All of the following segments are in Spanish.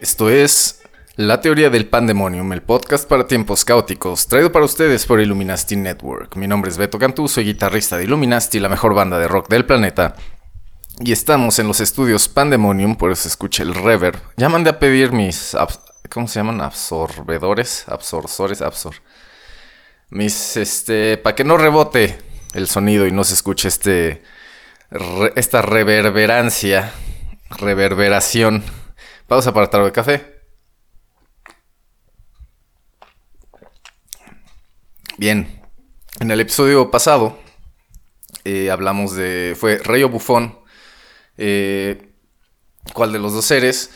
Esto es La Teoría del Pandemonium, el podcast para tiempos caóticos, traído para ustedes por Illuminati Network. Mi nombre es Beto Cantú, soy guitarrista de Illuminati, la mejor banda de rock del planeta. Y estamos en los estudios Pandemonium, por eso escucha el reverb. Ya mandé a pedir mis... ¿Cómo se llaman? Absorbedores, absorsores, absor... Mis, este... Para que no rebote el sonido y no se escuche este... esta reverberancia, reverberación. Pausa para trago de café. Bien, en el episodio pasado eh, hablamos de... Fue Rey o Bufón eh, cuál de los dos eres.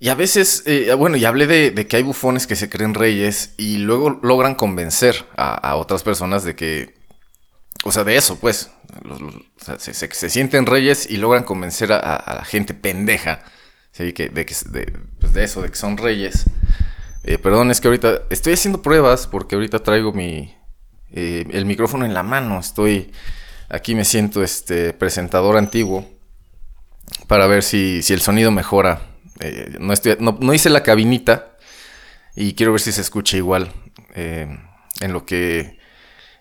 Y a veces, eh, bueno, y hablé de, que hay bufones que se creen reyes y luego logran convencer a, otras personas de que, o sea, de eso, pues, se, sienten reyes y logran convencer a, la gente pendeja, de, que, pues, de, eso, de que son reyes. Eh, perdón, es que ahorita estoy haciendo pruebas porque ahorita traigo mi, el micrófono en la mano, estoy, aquí me siento este presentador antiguo para ver si, el sonido mejora. Eh, no, hice la cabinita y quiero ver si se escucha igual eh, en, lo que,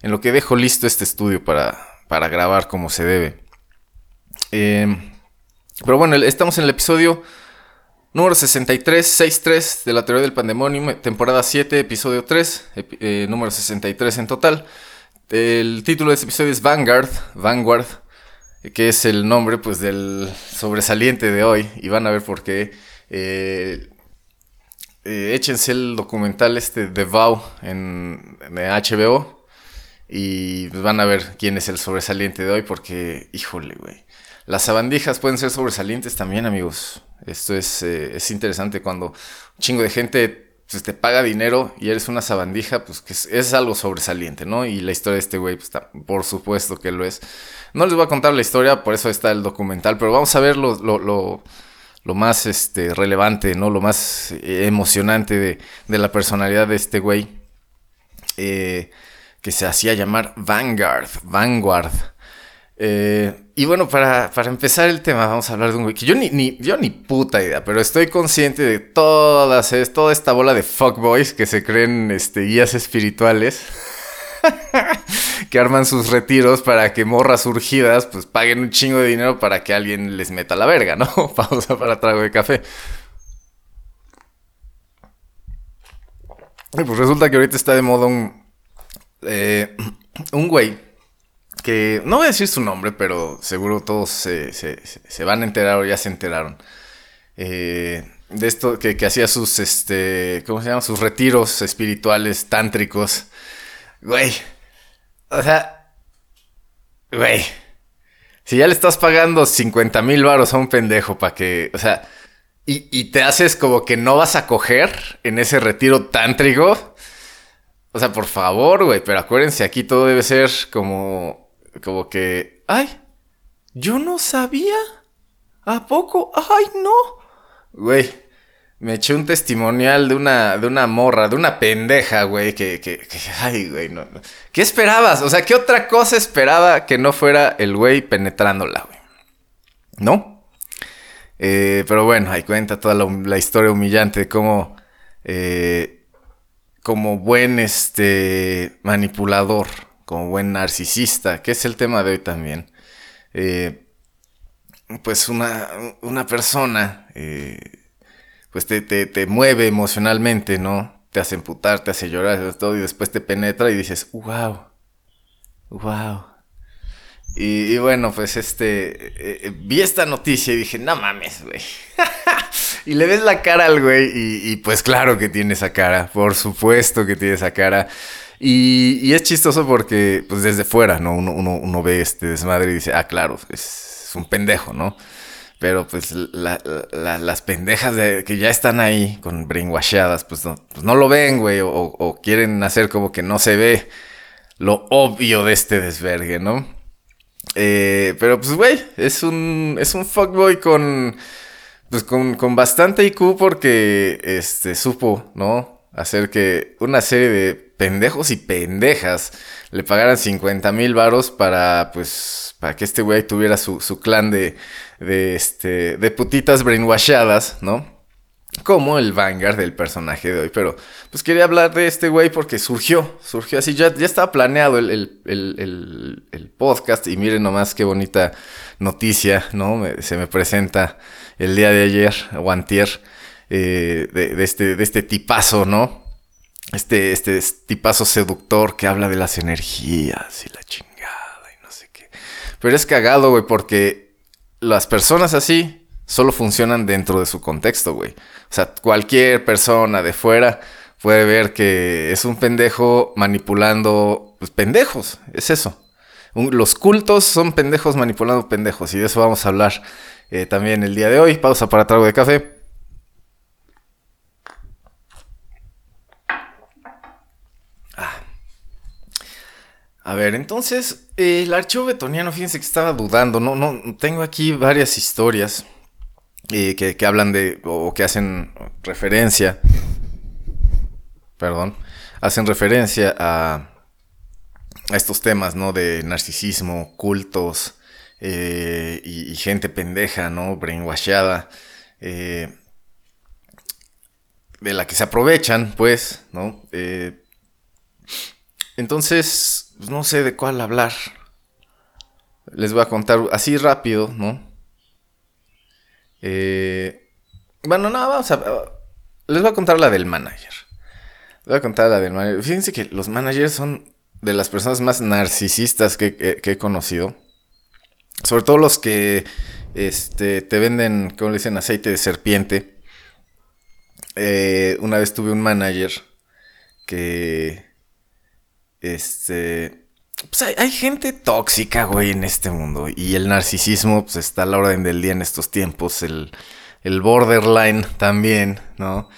en lo que dejo listo este estudio para, para grabar como se debe. Eh, pero bueno, estamos en el episodio número 63, 63 de la teoría del pandemonio, temporada 7, episodio 3, número 63 en total. El título de este episodio es Vanguard, Vanguard que es el nombre pues del sobresaliente de hoy y van a ver por qué. Eh, eh, échense el documental este de Vow en, HBO y van a ver quién es el sobresaliente de hoy porque, híjole, güey. Las sabandijas pueden ser sobresalientes también, amigos. Esto es, eh, es interesante cuando un chingo de gente pues, te paga dinero y eres una sabandija, pues que es, algo sobresaliente, ¿no? Y la historia de este güey, pues por supuesto que lo es. No les voy a contar la historia, por eso está el documental, pero vamos a ver lo, lo, lo, más este, relevante, ¿no? Lo más eh, emocionante de, de, la personalidad de este güey. Eh, que se hacía llamar Vanguard, Vanguard. Eh, y bueno, para, empezar el tema, vamos a hablar de un güey que yo ni, yo ni puta idea, pero estoy consciente de todas, es, toda esta bola de fuckboys que se creen este, guías espirituales. que arman sus retiros para que morras surgidas pues paguen un chingo de dinero para que alguien les meta la verga, ¿no? Pausa para trago de café. Pues resulta que ahorita está de moda un, eh, un güey que no voy a decir su nombre, pero seguro todos se, van a enterar o ya se enteraron. Eh, de esto que, hacía sus, este, ¿cómo se llama? Sus retiros espirituales, tántricos. Güey, o sea, güey, si ya le estás pagando 50 mil varos a un pendejo para que, o sea, y, y, te haces como que no vas a coger en ese retiro tántrico. O sea, por favor, güey, pero acuérdense, aquí todo debe ser como como que, ay, yo no sabía. ¿A poco? Ay, no. Güey, me eché un testimonial de una, de una morra, de una pendeja, güey, que, que, ay, güey, no, ¿Qué esperabas? O sea, ¿qué otra cosa esperaba que no fuera el güey penetrándola, güey? ¿No? Eh, pero bueno, ahí cuenta toda la, historia humillante de cómo, eh, como buen, este, manipulador, como buen narcisista, que es el tema de hoy también. Eh, pues una, una persona, eh, pues te, te, mueve emocionalmente, ¿no? Te hace emputar, te hace llorar, todo, y después te penetra y dices, wow, wow. Y, bueno, pues este, eh, vi esta noticia y dije, no mames, güey. y le ves la cara al güey y, pues claro que tiene esa cara, por supuesto que tiene esa cara. Y, es chistoso porque, pues desde fuera, ¿no? Uno, uno, ve este desmadre y dice, ah, claro, es, un pendejo, ¿no? Pero pues las pendejas de, que ya están ahí con brainwashadas, pues no, pues no lo ven, güey, o, o, quieren hacer como que no se ve lo obvio de este desvergue, ¿no? Eh, pero pues, güey, es un, es un fuckboy con, pues, con, con bastante IQ porque, este, supo, ¿no? Hacer que una serie de pendejos y pendejas le pagaran 50 mil varos para, pues, para que este güey tuviera su, su clan de, de, este, de putitas brainwashadas, ¿no? como el Vanguard del personaje de hoy. Pero pues quería hablar de este güey porque surgió, surgió así. Ya, ya estaba planeado el, podcast y miren nomás qué bonita noticia, ¿no? se me presenta el día de ayer, o antier, eh, de, este, de este tipazo, ¿no? Este, este tipazo seductor que habla de las energías y la chingada y no sé qué. Pero es cagado, güey, porque las personas así solo funcionan dentro de su contexto, güey. O sea, cualquier persona de fuera puede ver que es un pendejo manipulando pues, pendejos, es eso. los cultos son pendejos manipulando pendejos y de eso vamos a hablar eh, también el día de hoy. Pausa para trago de café. A ver, entonces, el archivo betoniano, fíjense que estaba dudando, no, no, tengo aquí varias historias que, hablan de, o que hacen referencia, perdón, hacen referencia a, a estos temas, ¿no? De narcisismo, cultos eh, y, gente pendeja, ¿no? Brainwashada, eh, de la que se aprovechan, pues, ¿no? Eh, entonces, pues, no sé de cuál hablar. Les voy a contar así rápido, ¿no? Eh, bueno, no, vamos a. Les voy a contar la del manager. Les voy a contar la del manager. Fíjense que los managers son de las personas más narcisistas que, he conocido. Sobre todo los que este, te venden, como le dicen, aceite de serpiente. Eh, una vez tuve un manager que. Este pues hay, gente tóxica, güey, en este mundo. Y el narcisismo, pues está a la orden del día en estos tiempos. El, el borderline también, ¿no?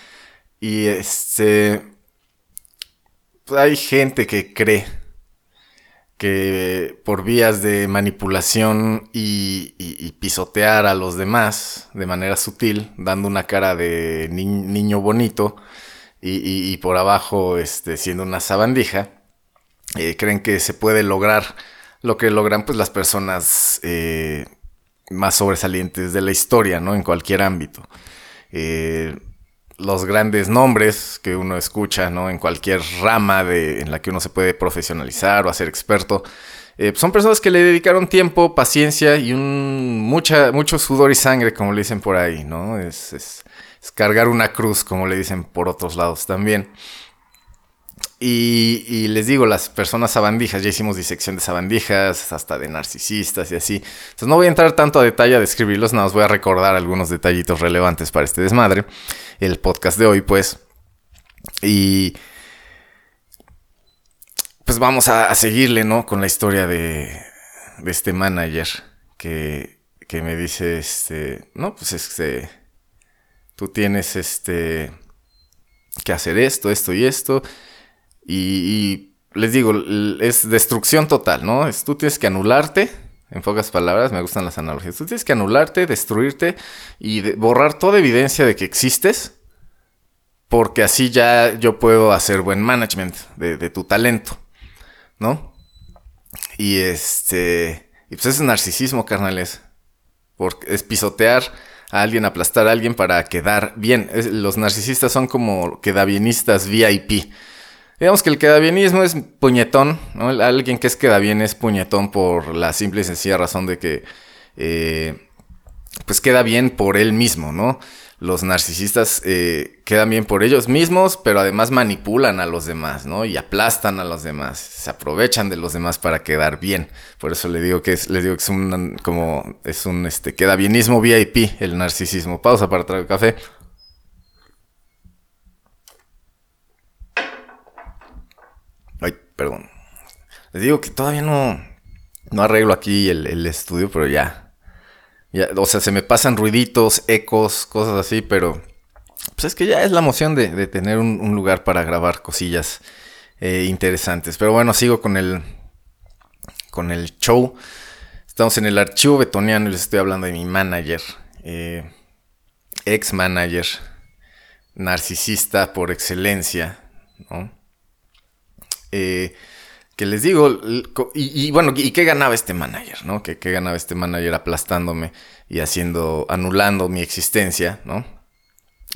Y este. Pues hay gente que cree que por vías de manipulación y, pisotear a los demás de manera sutil, dando una cara de niño bonito y, y, por abajo este, siendo una sabandija, eh, creen que se puede lograr lo que logran pues las personas eh, más sobresalientes de la historia, ¿no? En cualquier ámbito. Eh, los grandes nombres que uno escucha, ¿no? En cualquier rama de, en la que uno se puede profesionalizar o hacer experto, son personas que le dedicaron tiempo, paciencia y un mucha, mucho sudor y sangre, como le dicen por ahí, ¿no? Es, es cargar una cruz, como le dicen por otros lados también. Y, les digo, las personas sabandijas, ya hicimos disección de sabandijas, hasta de narcisistas y así. Entonces no voy a entrar tanto a detalle a describirlos, nada más voy a recordar algunos detallitos relevantes para este desmadre. El podcast de hoy, pues. Y. Pues vamos a, seguirle, ¿no? Con la historia de, de este manager que, que me dice, este. No, pues este. Tú tienes este. que hacer esto, esto y esto y, les digo, es destrucción total, ¿no? Es, tú tienes que anularte, en pocas palabras, me gustan las analogías. Tú tienes que anularte, destruirte y borrar toda evidencia de que existes, porque así ya yo puedo hacer buen management de, tu talento, ¿no? Y este. Y pues es narcisismo, carnales. Porque es pisotear a alguien, aplastar a alguien para quedar bien. los narcisistas son como quedabienistas VIP. Digamos que el quedabienismo es puñetón, ¿no? Alguien que es queda bien es puñetón por la simple y sencilla razón de que, eh, pues queda bien por él mismo, ¿no? Los narcisistas eh, quedan bien por ellos mismos, pero además manipulan a los demás, ¿no? Y aplastan a los demás, se aprovechan de los demás para quedar bien. Por eso le digo que es, les digo que es un, como, es un, este, queda VIP, el narcisismo. Pausa para traer café. Ay. Perdón. Les digo que todavía no, no arreglo aquí el, estudio, pero ya. O sea, se me pasan ruiditos, ecos, cosas así, pero pues es que ya es la emoción de, tener un, lugar para grabar cosillas eh, interesantes. Pero bueno, sigo con el, con el show. Estamos en el archivo betoniano y les estoy hablando de mi manager, eh, ex manager, narcisista por excelencia, ¿no? Eh, que les digo, y, bueno, ¿y qué ganaba este manager, no? ¿Qué, ¿Qué, ganaba este manager aplastándome y haciendo, anulando mi existencia, no?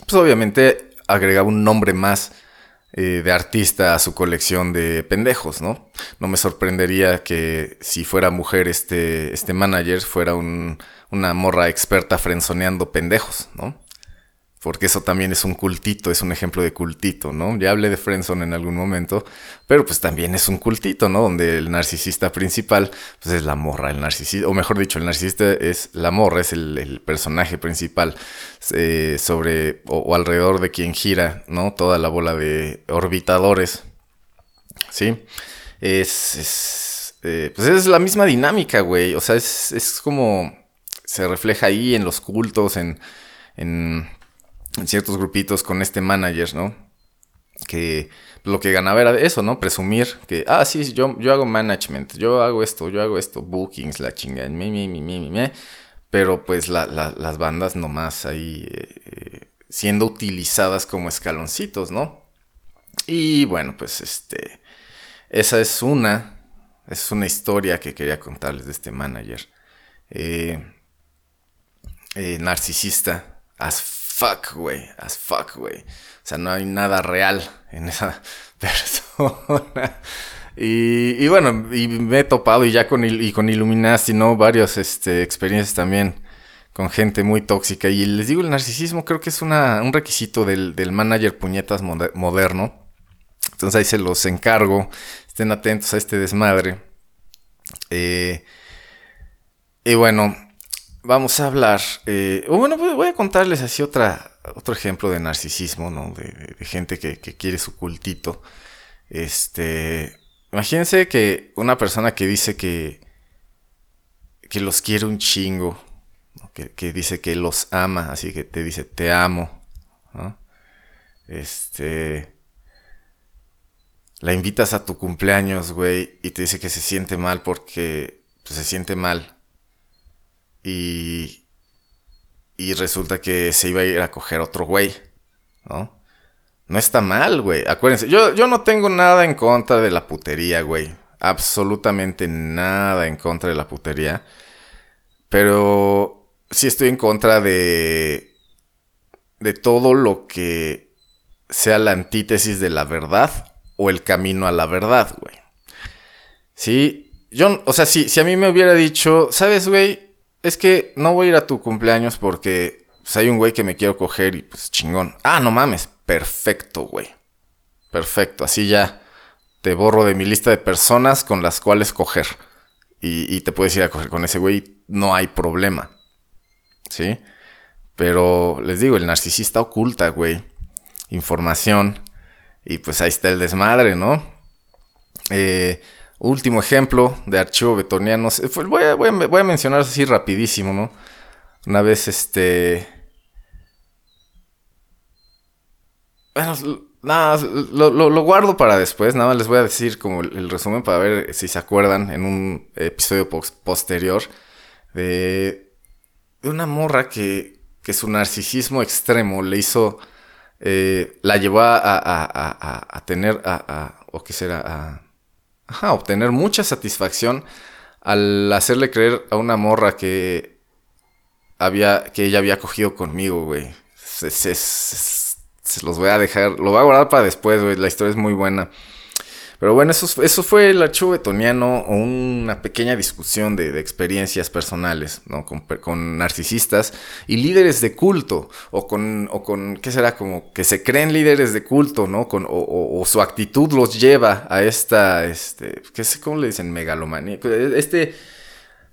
Pues obviamente agregaba un nombre más eh, de artista a su colección de pendejos, ¿no? No me sorprendería que si fuera mujer este, este manager fuera un, una morra experta frenzoneando pendejos, ¿no? Porque eso también es un cultito, es un ejemplo de cultito, ¿no? Ya hablé de Friendzone en algún momento, pero pues también es un cultito, ¿no? Donde el narcisista principal, pues es la morra, el narcisista, o mejor dicho, el narcisista es la morra, es el, personaje principal eh, sobre o, alrededor de quien gira, ¿no? Toda la bola de orbitadores, ¿sí? Es, eh, pues es la misma dinámica, güey, o sea, es, es como se refleja ahí en los cultos, en en ciertos grupitos con este manager, ¿no? Que lo que ganaba era eso, ¿no? Presumir que, ah, sí, yo, yo hago management, yo hago esto, yo hago esto, bookings, la chingada, mi, mi, mi, mi, mi, pero pues las bandas nomás ahí eh, siendo utilizadas como escaloncitos, ¿no? Y bueno, pues este, esa es una, es una historia que quería contarles de este manager. Eh, eh, narcisista, as fuck, güey. As fuck, güey. O sea, no hay nada real en esa persona. Y, bueno, y me he topado y ya con, y Illuminati, ¿no? Varias este, experiencias también con gente muy tóxica. Y les digo, el narcisismo creo que es una, un requisito del, del manager puñetas moderno. Entonces ahí se los encargo. Estén atentos a este desmadre. Eh, y bueno, vamos a hablar, eh, bueno, voy a contarles así otra, otro ejemplo de narcisismo, ¿no? De, gente que, quiere su cultito. Este, imagínense que una persona que dice que, que los quiere un chingo, que, dice que los ama, así que te dice te amo. Este, la invitas a tu cumpleaños, güey, y te dice que se siente mal porque pues, se siente mal y, y resulta que se iba a ir a coger otro güey, ¿no? No está mal, güey. Acuérdense, yo, yo no tengo nada en contra de la putería, güey. Absolutamente nada en contra de la putería. Pero sí estoy en contra de. de todo lo que sea la antítesis de la verdad o el camino a la verdad, güey. Sí, yo, o sea, si, si a mí me hubiera dicho, ¿sabes, güey? Es que no voy a ir a tu cumpleaños porque pues, hay un güey que me quiero coger y pues chingón. Ah, no mames, perfecto, güey. Perfecto, así ya te borro de mi lista de personas con las cuales coger. Y, te puedes ir a coger con ese güey, no hay problema. ¿Sí? Pero les digo, el narcisista oculta, güey, información. Y pues ahí está el desmadre, ¿no? Eh, Último ejemplo de archivo betoniano. Voy a, voy, a, mencionar así rapidísimo, ¿no? Una vez este... Bueno, nada, lo, guardo para después. Nada más les voy a decir como el, resumen para ver si se acuerdan en un episodio posterior de, una morra que, que su narcisismo extremo le hizo, eh, la llevó a, a tener, a, o qué será, a obtener mucha satisfacción al hacerle creer a una morra que había, que ella había cogido conmigo, güey. Se, los voy a dejar, lo voy a guardar para después, güey. La historia es muy buena. Pero bueno, eso, eso fue el archivo betoniano, una pequeña discusión de, experiencias personales, ¿no? Con, narcisistas y líderes de culto, o con, o con, ¿qué será? Como que se creen líderes de culto, ¿no? Con, o, su actitud los lleva a esta, este, ¿qué sé cómo le dicen? Megalomanía. Este,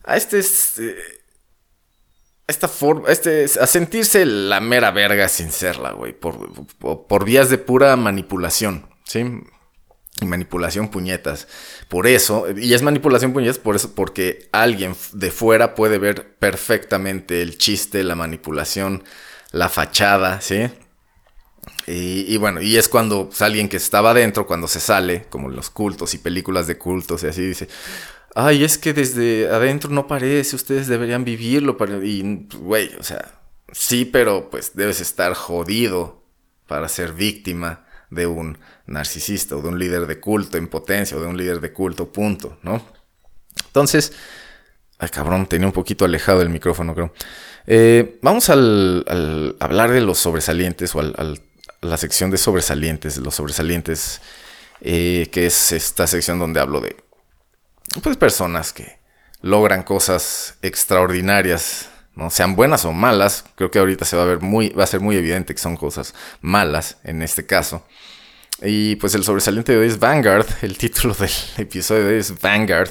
a este, este esta forma, este, a sentirse la mera verga sin serla, güey, por, por vías de pura manipulación, ¿sí? Manipulación puñetas. Por eso, y es manipulación puñetas por eso, porque alguien de fuera puede ver perfectamente el chiste, la manipulación, la fachada, ¿sí? Y, bueno, y es cuando alguien que estaba adentro, cuando se sale, como en los cultos y películas de cultos y así, dice, ay, es que desde adentro no parece, ustedes deberían vivirlo. Y, güey, o sea, sí, pero pues debes estar jodido para ser víctima de un narcisista o de un líder de culto en potencia o de un líder de culto, punto, ¿no? Entonces, ay cabrón, tenía un poquito alejado el micrófono, creo. Eh, vamos al, hablar de los sobresalientes o a la sección de sobresalientes, los sobresalientes, eh, que es esta sección donde hablo de pues, personas que logran cosas extraordinarias, ¿no? sean buenas o malas. Creo que ahorita se va a ver muy, va a ser muy evidente que son cosas malas en este caso. Y pues el sobresaliente de hoy es Vanguard. El título del episodio de hoy es Vanguard.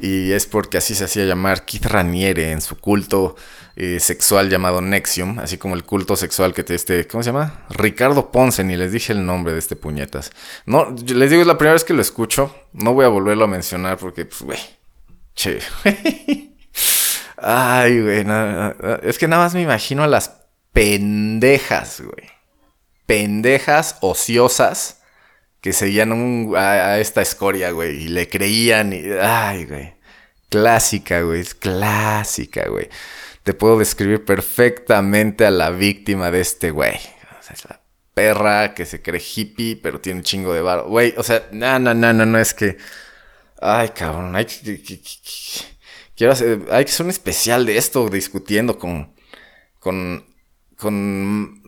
Y es porque así se hacía llamar Keith Raniere en su culto eh, sexual llamado Nexium, así como el culto sexual que te este, ¿cómo se llama? Ricardo Ponce, ni les dije el nombre de este puñetas. No, les digo, es la primera vez que lo escucho, no voy a volverlo a mencionar porque, pues, güey, che. Ay, güey, es que nada más me imagino a las pendejas, güey. Pendejas ociosas que seguían a, esta escoria, güey, y le creían y... Ay, güey. Clásica, güey, clásica, güey te puedo describir perfectamente a la víctima de este güey. O sea, es la perra que se cree hippie, pero tiene un chingo de barro. Güey, o sea, no, no, no, no, no, es que. Ay, cabrón, hay que. Quiero hacer, hay que hacer un especial de esto, discutiendo con. con. con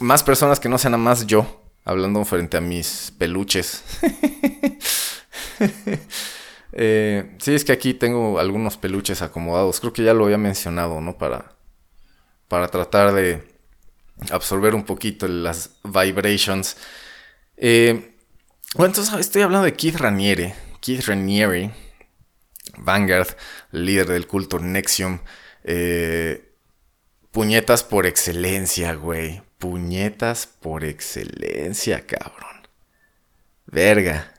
más personas que no sean nada más yo, hablando frente a mis peluches. Eh, sí, es que aquí tengo algunos peluches acomodados. Creo que ya lo había mencionado, ¿no? Para, para tratar de absorber un poquito las vibrations. Eh, bueno, entonces estoy hablando de Keith Raniere. Keith Raniere, Vanguard, líder del culto Nexium. Eh, puñetas por excelencia, güey. Puñetas por excelencia, cabrón. Verga.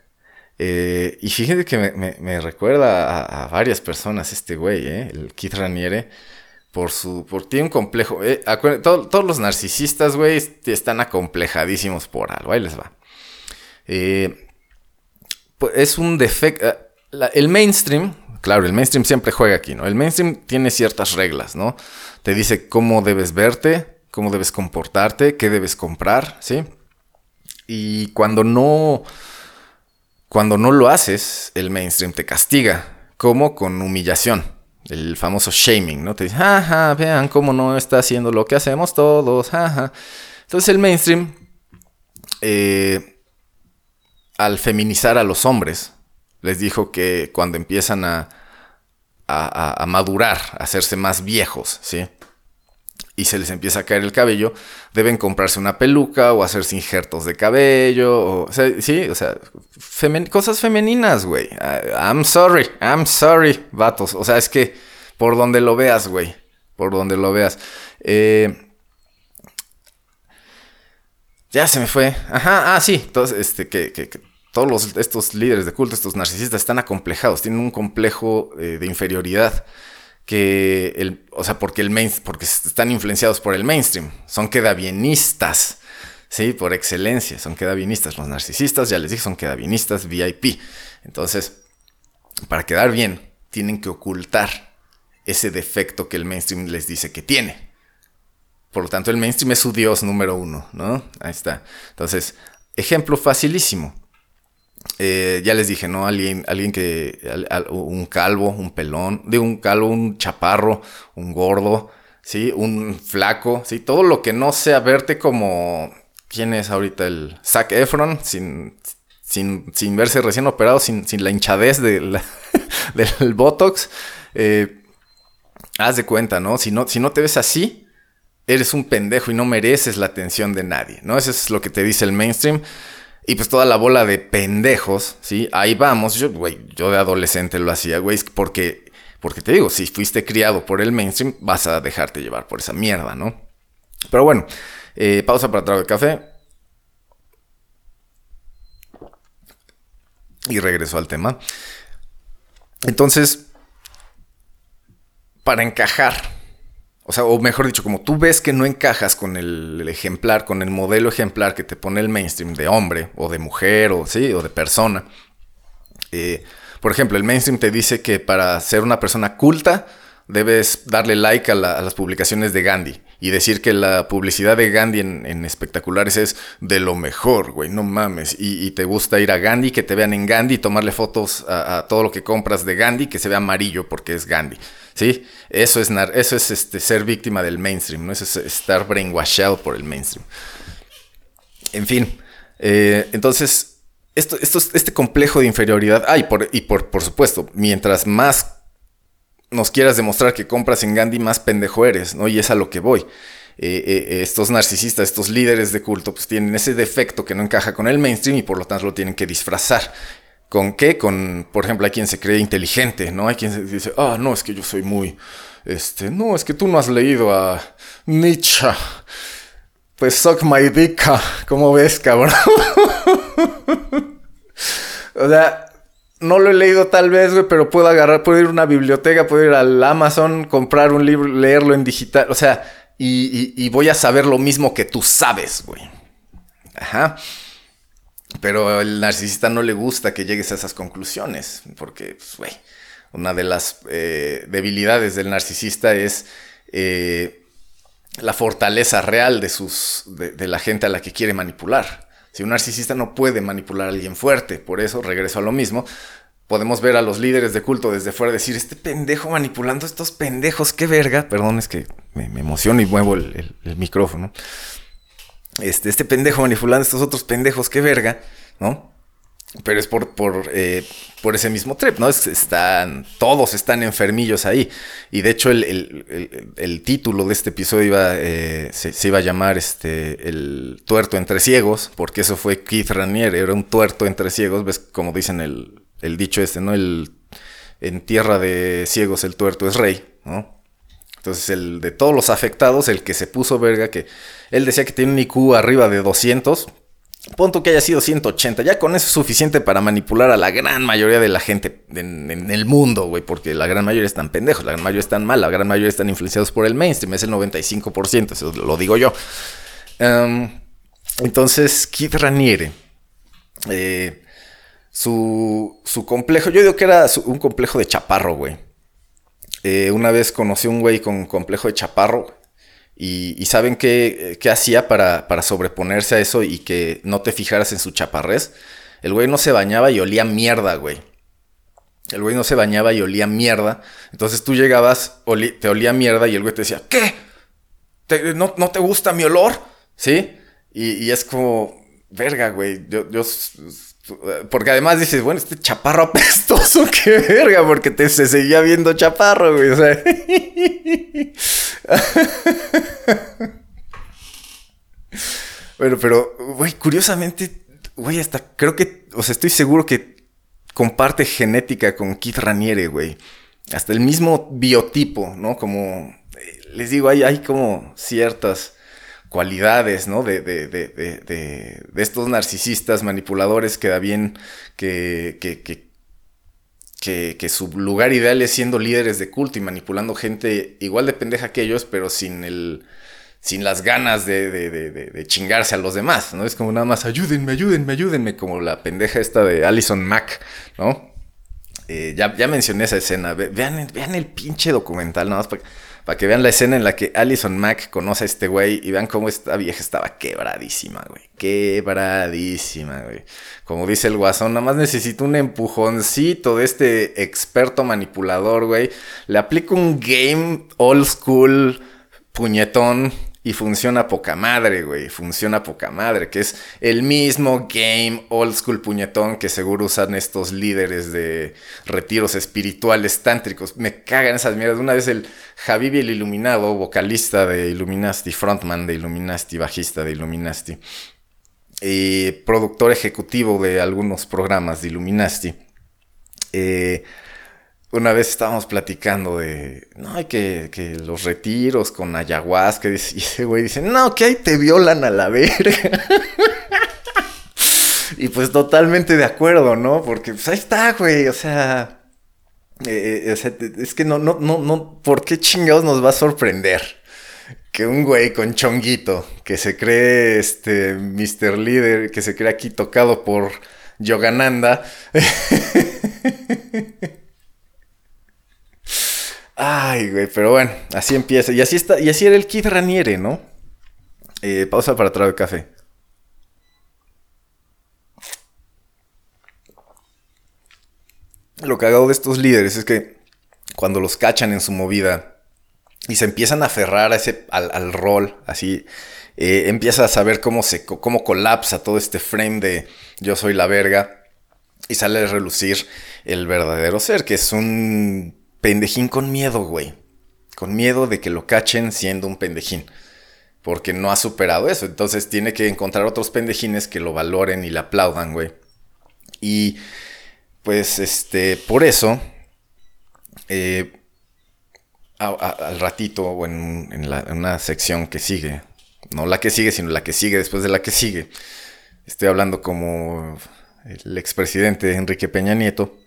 Eh, y fíjense que me, recuerda a, varias personas este güey, eh, el Keith Raniere, por su, por tiene un complejo, eh, todos los narcisistas, güey, están acomplejadísimos por algo, ahí les va. Pues, es un defecto, el mainstream, claro, el mainstream siempre juega aquí, ¿no? El mainstream tiene ciertas reglas, ¿no? Te dice cómo debes verte, cómo debes comportarte, qué debes comprar, ¿sí? Y cuando no cuando no lo haces, el mainstream te castiga, como con humillación, el famoso shaming, ¿no? Te dice, jaja, vean cómo no está haciendo lo que hacemos todos, jaja. Entonces el mainstream, eh, al feminizar a los hombres, les dijo que cuando empiezan a, a, madurar, a hacerse más viejos, ¿sí? y se les empieza a caer el cabello, deben comprarse una peluca o hacerse injertos de cabello, o, sí, o sea, cosas femeninas, güey. I'm sorry, I'm sorry, vatos. O sea, es que por donde lo veas, güey, por donde lo veas. Eh, ya se me fue. Ajá, ah, sí, entonces, este, que, todos estos líderes de culto, estos narcisistas, están acomplejados, tienen un complejo eh, de inferioridad que el, o sea, porque el main, porque están influenciados por el mainstream, son quedabienistas, sí, por excelencia, son quedabienistas, los narcisistas, ya les dije, son quedabienistas VIP. Entonces, para quedar bien, tienen que ocultar ese defecto que el mainstream les dice que tiene. Por lo tanto, el mainstream es su dios número uno, ¿no? Ahí está. Entonces, ejemplo facilísimo. Eh, ya les dije, ¿no? Alguien, alguien que. un calvo, un pelón. De un calvo, un chaparro, un gordo, ¿sí? Un flaco, ¿sí? Todo lo que no sea verte como. ¿Quién es ahorita el. Zac Efron, sin. Sin, verse recién operado, sin, la hinchadez del Botox. Eh, haz de cuenta, ¿no? Si, ¿no? si no te ves así, eres un pendejo y no mereces la atención de nadie, ¿no? Eso es lo que te dice el mainstream. Y pues toda la bola de pendejos, ¿sí? Ahí vamos. Yo, güey, yo de adolescente lo hacía, güey, porque, porque te digo, si fuiste criado por el mainstream, vas a dejarte llevar por esa mierda, ¿no? Pero bueno, eh, pausa para trago de café. Y regreso al tema. Entonces, para encajar, o sea, o mejor dicho, como tú ves que no encajas con el, ejemplar, con el modelo ejemplar que te pone el mainstream de hombre o de mujer o, ¿sí? o de persona. Eh, por ejemplo, el mainstream te dice que para ser una persona culta debes darle like a, las publicaciones de Gandhi y decir que la publicidad de Gandhi en, espectaculares es de lo mejor, güey, no mames. Y, te gusta ir a Gandhi, que te vean en Gandhi, tomarle fotos a, todo lo que compras de Gandhi, que se vea amarillo porque es Gandhi. ¿Sí? Eso es, eso es este, ser víctima del mainstream, ¿no? Eso es estar brainwashado por el mainstream. En fin, eh, entonces, esto, esto, este complejo de inferioridad, ah, y, por, y por, por supuesto, mientras más nos quieras demostrar que compras en Gandhi, más pendejo eres, ¿no? Y es a lo que voy. Eh, eh, estos narcisistas, estos líderes de culto, pues tienen ese defecto que no encaja con el mainstream y por lo tanto lo tienen que disfrazar. ¿Con qué? Con, por ejemplo, hay quien se cree inteligente, ¿no? Hay quien dice, ah, no, es que yo soy muy, este, no, es que tú no has leído a Nietzsche. Pues suck my dick, ¿cómo ves, cabrón? o sea, no lo he leído tal vez, güey, pero puedo agarrar, puedo ir a una biblioteca, puedo ir al Amazon, comprar un libro, leerlo en digital, o sea, y, voy a saber lo mismo que tú sabes, güey. Ajá. Pero el narcisista no le gusta que llegues a esas conclusiones, porque, pues, güey, una de las eh, debilidades del narcisista es eh, la fortaleza real de, sus, de la gente a la que quiere manipular. Si un narcisista no puede manipular a alguien fuerte, por eso regreso a lo mismo, podemos ver a los líderes de culto desde fuera decir, este pendejo manipulando a estos pendejos, qué verga. Perdón, es que me, emociono y muevo el, micrófono. Este, este pendejo manipulando a estos otros pendejos, qué verga, ¿no? Pero es por, por, eh, por ese mismo trip, ¿no? están, todos están enfermillos ahí. Y de hecho el, título de este episodio iba, eh, se, iba a llamar este, El tuerto entre ciegos, porque eso fue Keith Ranier, era un tuerto entre ciegos, ves como dicen el, el dicho este, ¿no? El, en tierra de ciegos el tuerto es rey, ¿no? Entonces el de todos los afectados, el que se puso verga, que él decía que tiene un IQ arriba de 200, Punto que haya sido 180. Ya con eso es suficiente para manipular a la gran mayoría de la gente en, el mundo, güey. Porque la gran mayoría están pendejos, la gran mayoría están mal, la gran mayoría están influenciados por el mainstream. Es el 95%, eso lo digo yo. Em, entonces, Kid Raniere. Eh, su, su, complejo, yo digo que era un complejo de chaparro, güey. Eh, una vez conocí a un güey con complejo de chaparro y, saben qué, hacía para, sobreponerse a eso y que no te fijaras en su chaparrés. El güey no se bañaba y olía mierda, güey. El güey no se bañaba y olía mierda. Entonces tú llegabas, te olía mierda y el güey te decía, ¿qué? no, te gusta mi olor? ¿Sí? Y, es como, verga, güey. Yo, yo, porque además dices, bueno, este chaparro apestoso, qué verga, porque te se seguía viendo chaparro, güey. O sea. bueno, pero, güey, curiosamente, güey, hasta creo que, o sea, estoy seguro que comparte genética con Keith Raniere, güey. Hasta el mismo biotipo, ¿no? Como, eh, les digo, hay, hay como ciertas cualidades, ¿no? De, de, de, de, estos narcisistas manipuladores que da bien que, que, que, que, su lugar ideal es siendo líderes de culto y manipulando gente igual de pendeja que ellos, pero sin el sin las ganas de, de, chingarse a los demás, ¿no? Es como nada más, ayúdenme, ayúdenme, ayúdenme, como la pendeja esta de Alison Mack, ¿no? Eh, ya, ya mencioné esa escena, vean, vean el pinche documental, nada más para para que vean la escena en la que Alison Mack conoce a este güey y vean cómo esta vieja estaba quebradísima, güey. Quebradísima, güey. Como dice el guasón, nada más necesito un empujoncito de este experto manipulador, güey. Le aplico un game old school puñetón y funciona poca madre, güey. Funciona poca madre. Que es el mismo game old school puñetón que seguro usan estos líderes de retiros espirituales tántricos. Me cagan esas mierdas. Una vez el Javibi el Iluminado, vocalista de Illuminati, frontman de Illuminati, bajista de Illuminati, y productor ejecutivo de algunos programas de Illuminati. Eh, una vez estábamos platicando de, no, hay que, que los retiros con ayahuasca, y ese güey dice, no, que ahí te violan a la verga. y pues totalmente de acuerdo, ¿no? Porque pues ahí está, güey, o sea... Eh, eh, es que no, no, no, no, ¿por qué chingados nos va a sorprender? Que un güey con chonguito, que se cree este Mr. Líder, que se cree aquí tocado por Yogananda. Ay, güey, pero bueno, así empieza. Y así está, y así era el Kid Raniere, ¿no? Eh, pausa para traer café. Lo cagado de estos líderes es que cuando los cachan en su movida y se empiezan a aferrar a ese, al, rol, así, eh, empieza a saber cómo, se, cómo colapsa todo este frame de yo soy la verga y sale a relucir el verdadero ser, que es un pendejín con miedo, güey. Con miedo de que lo cachen siendo un pendejín. Porque no ha superado eso. Entonces tiene que encontrar otros pendejines que lo valoren y le aplaudan, güey. Y pues este, por eso, eh, al ratito o en, una sección que sigue, no la que sigue, sino la que sigue después de la que sigue, estoy hablando como el expresidente Enrique Peña Nieto.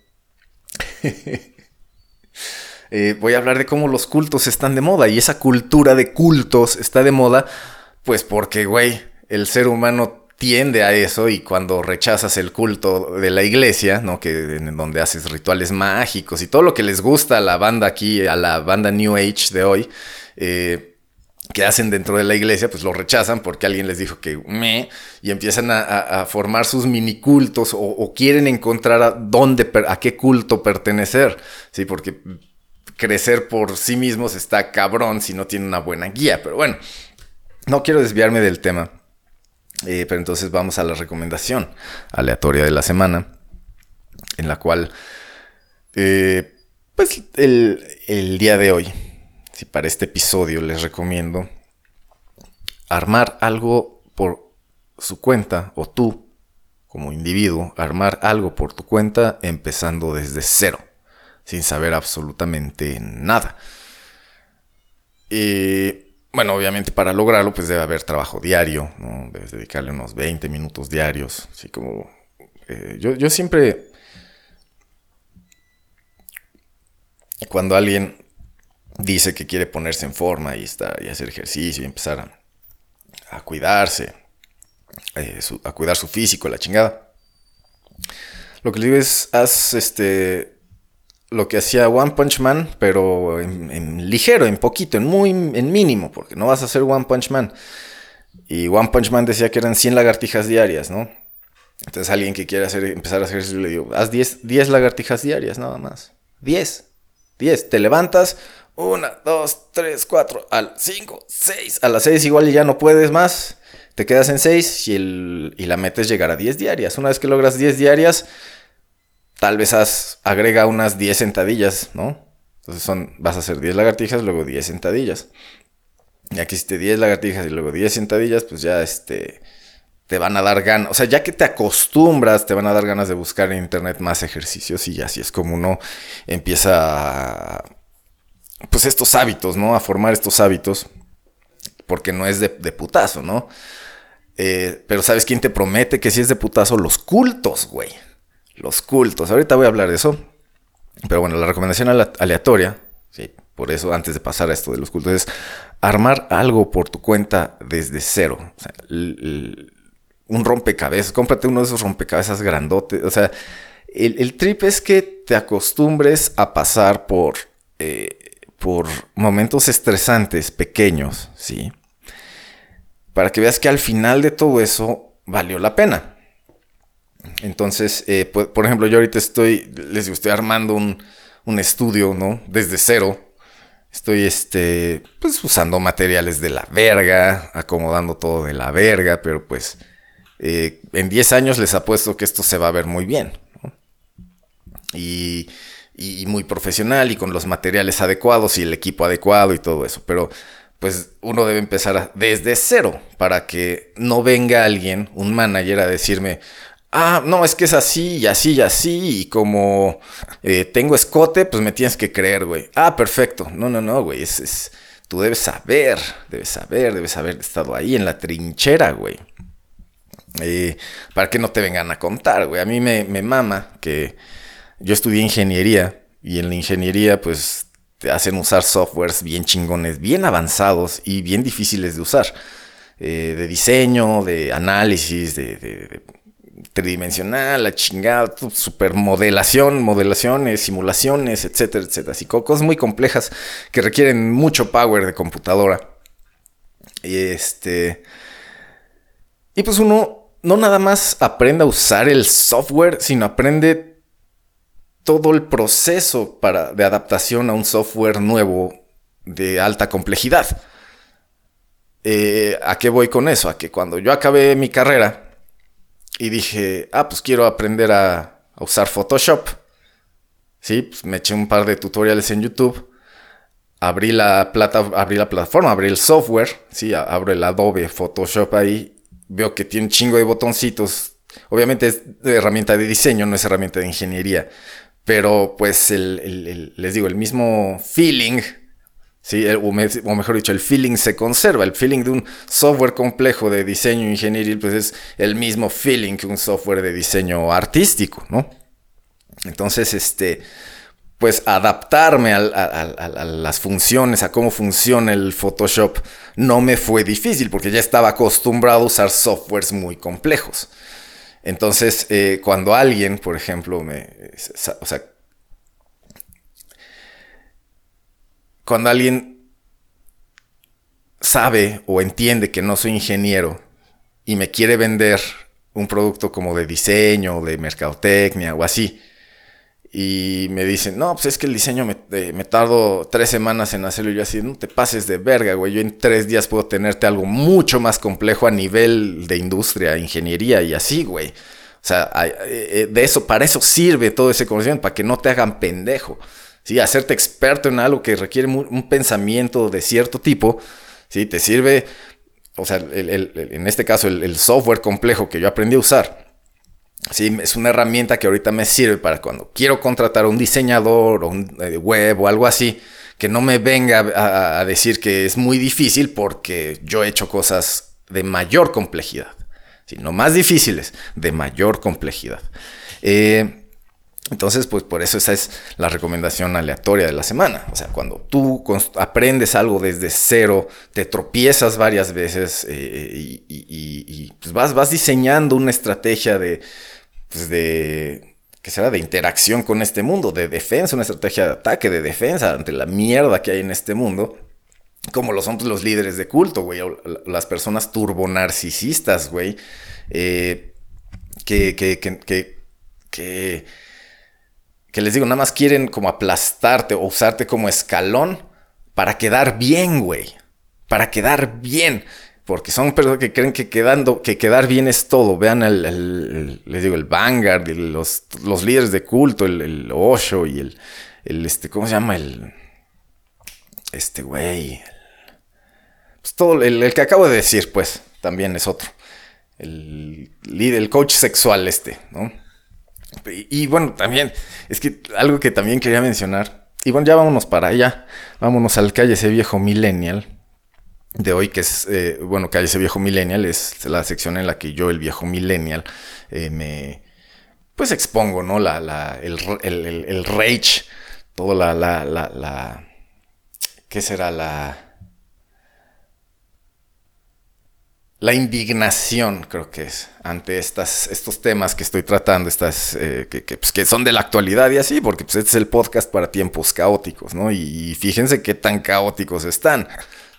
Eh, voy a hablar de cómo los cultos están de moda y esa cultura de cultos está de moda, pues porque, güey, el ser humano tiende a eso y cuando rechazas el culto de la iglesia, ¿no? Que en donde haces rituales mágicos y todo lo que les gusta a la banda aquí, a la banda New Age de hoy, eh, que hacen dentro de la iglesia, pues lo rechazan porque alguien les dijo que me, y empiezan a, formar sus mini cultos o, quieren encontrar a dónde, a qué culto pertenecer, ¿sí? Porque crecer por sí mismos está cabrón si no tiene una buena guía. Pero bueno, no quiero desviarme del tema. Eh, pero entonces vamos a la recomendación aleatoria de la semana, en la cual, eh, pues el, día de hoy, si para este episodio les recomiendo armar algo por su cuenta o tú como individuo, armar algo por tu cuenta empezando desde cero sin saber absolutamente nada. Y bueno, obviamente para lograrlo pues debe haber trabajo diario, ¿no? Debes dedicarle unos 20 minutos diarios, así como... Eh, yo, yo siempre... Cuando alguien dice que quiere ponerse en forma y, estar, y hacer ejercicio y empezar a, cuidarse, eh, a cuidar su físico, la chingada. Lo que le digo es, haz este, lo que hacía One Punch Man, pero en, ligero, en poquito, en muy en mínimo, porque no vas a hacer One Punch Man. Y One Punch Man decía que eran 100 lagartijas diarias, ¿no? Entonces alguien que quiere hacer, empezar a hacer eso, le digo, haz 10, 10 lagartijas diarias, nada más. 10. 10. Te levantas, 1, 2, 3, 4, al 5, 6. A las 6 igual ya no puedes más. Te quedas en 6 y, y la metes llegar a 10 diarias. Una vez que logras 10 diarias, tal vez haz, agrega unas 10 sentadillas, ¿no? Entonces son, vas a hacer 10 lagartijas, luego 10 sentadillas. Ya que hiciste 10 lagartijas y luego 10 sentadillas, pues ya este, te van a dar ganas. O sea, ya que te acostumbras, te van a dar ganas de buscar en internet más ejercicios y así es como uno empieza pues estos hábitos, ¿no? A formar estos hábitos. Porque no es de, putazo, ¿no? Eh, pero ¿sabes quién te promete que si es de putazo? Los cultos, güey los cultos. Ahorita voy a hablar de eso. Pero bueno, la recomendación aleatoria, ¿sí? por eso antes de pasar a esto de los cultos, es armar algo por tu cuenta desde cero. Un rompecabezas, cómprate uno de esos rompecabezas grandotes. O sea, el, trip es que te acostumbres a pasar por, eh, por momentos estresantes pequeños, ¿sí? Para que veas que al final de todo eso valió la pena. Entonces, eh, por, ejemplo, yo ahorita estoy, les estoy armando un, estudio, ¿no? Desde cero. Estoy, este, pues usando materiales de la verga, acomodando todo de la verga, pero pues eh, en 10 años les apuesto que esto se va a ver muy bien. Y, y, muy profesional y con los materiales adecuados y el equipo adecuado y todo eso. Pero pues uno debe empezar desde cero para que no venga alguien, un manager, a decirme, ah, no, es que es así y así y así, y como eh, tengo escote, pues me tienes que creer, güey. Ah, perfecto. No, no, no, güey, es, es, tú debes saber, debes saber, debes haber estado ahí en la trinchera, güey. Eh, para que no te vengan a contar, güey. A mí me, me mama que yo estudié ingeniería y en la ingeniería pues te hacen usar softwares bien chingones, bien avanzados y bien difíciles de usar. Eh, de diseño, de análisis, de, tridimensional, la chingada, super modelación, modelaciones, simulaciones, etcétera, etcétera. Así cosas muy complejas que requieren mucho power de computadora. Y este. Y pues uno no nada más aprende a usar el software, sino aprende todo el proceso para, de adaptación a un software nuevo de alta complejidad. Eh, ¿A qué voy con eso? A que cuando yo acabé mi carrera y dije, ah, pues quiero aprender a, usar Photoshop. Sí, pues me eché un par de tutoriales en YouTube. Abrí la, plata, abrí la plataforma, abrí el software. Sí, abro el Adobe Photoshop ahí. Veo que tiene un chingo de botoncitos. Obviamente es herramienta de diseño, no es herramienta de ingeniería. Pero pues les digo, el mismo feeling ¿sí? O, mejor dicho, el feeling se conserva. El feeling de un software complejo de diseño ingenieril, pues es el mismo feeling que un software de diseño artístico, ¿no? Entonces, este, pues adaptarme a, las funciones, a cómo funciona el Photoshop, no me fue difícil porque ya estaba acostumbrado a usar softwares muy complejos. Entonces, eh, cuando alguien, por ejemplo, me, o sea, cuando alguien sabe o entiende que no soy ingeniero y me quiere vender un producto como de diseño, de mercadotecnia o así, y me dicen, no, pues es que el diseño me, eh, me, tardo tres semanas en hacerlo. Y yo así, no te pases de verga, güey. Yo en tres días puedo tenerte algo mucho más complejo a nivel de industria, ingeniería y así, güey. O sea, eh, eh, de eso, para eso sirve todo ese conocimiento, para que no te hagan pendejo. ¿Sí? Hacerte experto en algo que requiere un pensamiento de cierto tipo, ¿sí? Te sirve, o sea, en este caso, el, software complejo que yo aprendí a usar. Sí, es una herramienta que ahorita me sirve para cuando quiero contratar a un diseñador o un eh, web o algo así, que no me venga a, decir que es muy difícil porque yo he hecho cosas de mayor complejidad, sino más difíciles, de mayor complejidad. Eh, entonces, pues por eso esa es la recomendación aleatoria de la semana. O sea, cuando tú aprendes algo desde cero, te tropiezas varias veces eh, y, pues vas, vas, diseñando una estrategia de, pues de, ¿qué será? De interacción con este mundo, de defensa, una estrategia de ataque, de defensa ante la mierda que hay en este mundo. Como lo son los líderes de culto, güey, las personas turbonarcisistas, güey, eh, que, que, que que les digo, nada más quieren como aplastarte o usarte como escalón para quedar bien, güey. Para quedar bien. Porque son personas que creen que quedando, que quedar bien es todo. Vean el, les digo, el Vanguard, los, los, líderes de culto, el, Osho y el, el, este, ¿cómo se llama? El, este güey. Pues todo, el, que acabo de decir, pues, también es otro. El líder, el coach sexual este, ¿no? Y, bueno, también, es que algo que también quería mencionar, y bueno, ya vámonos para allá, vámonos al calle ese viejo millennial de hoy, que es, eh, bueno, calle ese viejo millennial, es la sección en la que yo, el viejo millennial, eh, me, pues expongo, ¿no? La, la, el, el, el, rage, todo la, la, la, la, ¿qué será? La la indignación, creo que es, ante estas, estos temas que estoy tratando, estas, eh, pues, que, son de la actualidad y así, porque pues, este es el podcast para tiempos caóticos, ¿no? Y, fíjense qué tan caóticos están,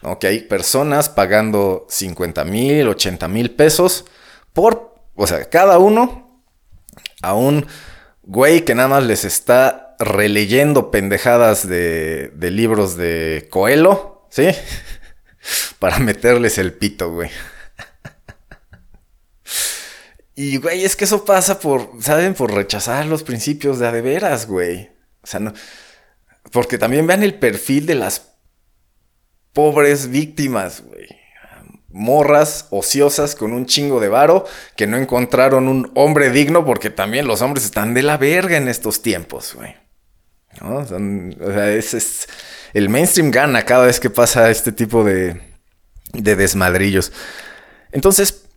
¿no? Que hay personas pagando 50 mil, 80 mil pesos por, o sea, cada uno a un güey que nada más les está releyendo pendejadas de, de libros de Coelho, ¿sí? para meterles el pito, güey. Y, güey, es que eso pasa por, ¿saben? Por rechazar los principios de a de veras, güey. O sea, no. Porque también vean el perfil de las pobres víctimas, güey. Morras ociosas con un chingo de varo que no encontraron un hombre digno porque también los hombres están de la verga en estos tiempos, güey. ¿No? o sea, es, el mainstream gana cada vez que pasa este tipo de, de desmadrillos. Entonces,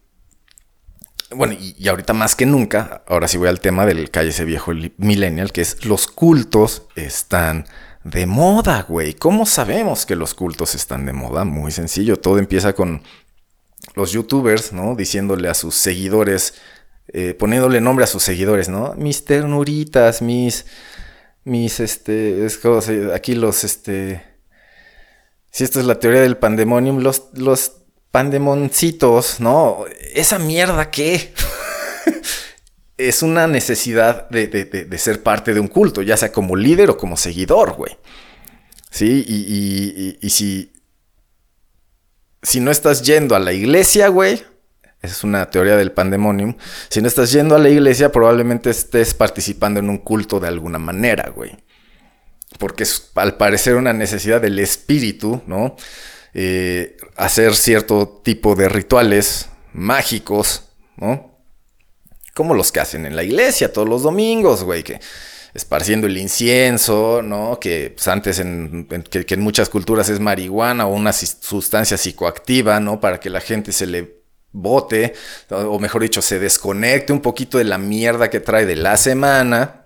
bueno, y, ahorita más que nunca, ahora sí voy al tema del ese viejo millennial, que es los cultos están de moda, güey. ¿Cómo sabemos que los cultos están de moda? Muy sencillo, todo empieza con los youtubers, ¿no? Diciéndole a sus seguidores, eh, poniéndole nombre a sus seguidores, ¿no? Mis ternuritas, mis, mis, este, es como, aquí los, este, si esto es la teoría del pandemonium, los, los pandemoncitos, ¿no? Esa mierda que es una necesidad de, ser parte de un culto, ya sea como líder o como seguidor, güey. Sí, y, y, si, si no estás yendo a la iglesia, güey, es una teoría del pandemonium, si no estás yendo a la iglesia, probablemente estés participando en un culto de alguna manera, güey. Porque es al parecer una necesidad del espíritu, ¿no? Eh, hacer cierto tipo de rituales mágicos, ¿no? Como los que hacen en la iglesia todos los domingos, güey, que esparciendo el incienso, ¿no? Que pues, antes en, que, en muchas culturas es marihuana o una sustancia psicoactiva, ¿no? Para que la gente se le bote, o mejor dicho, se desconecte un poquito de la mierda que trae de la semana,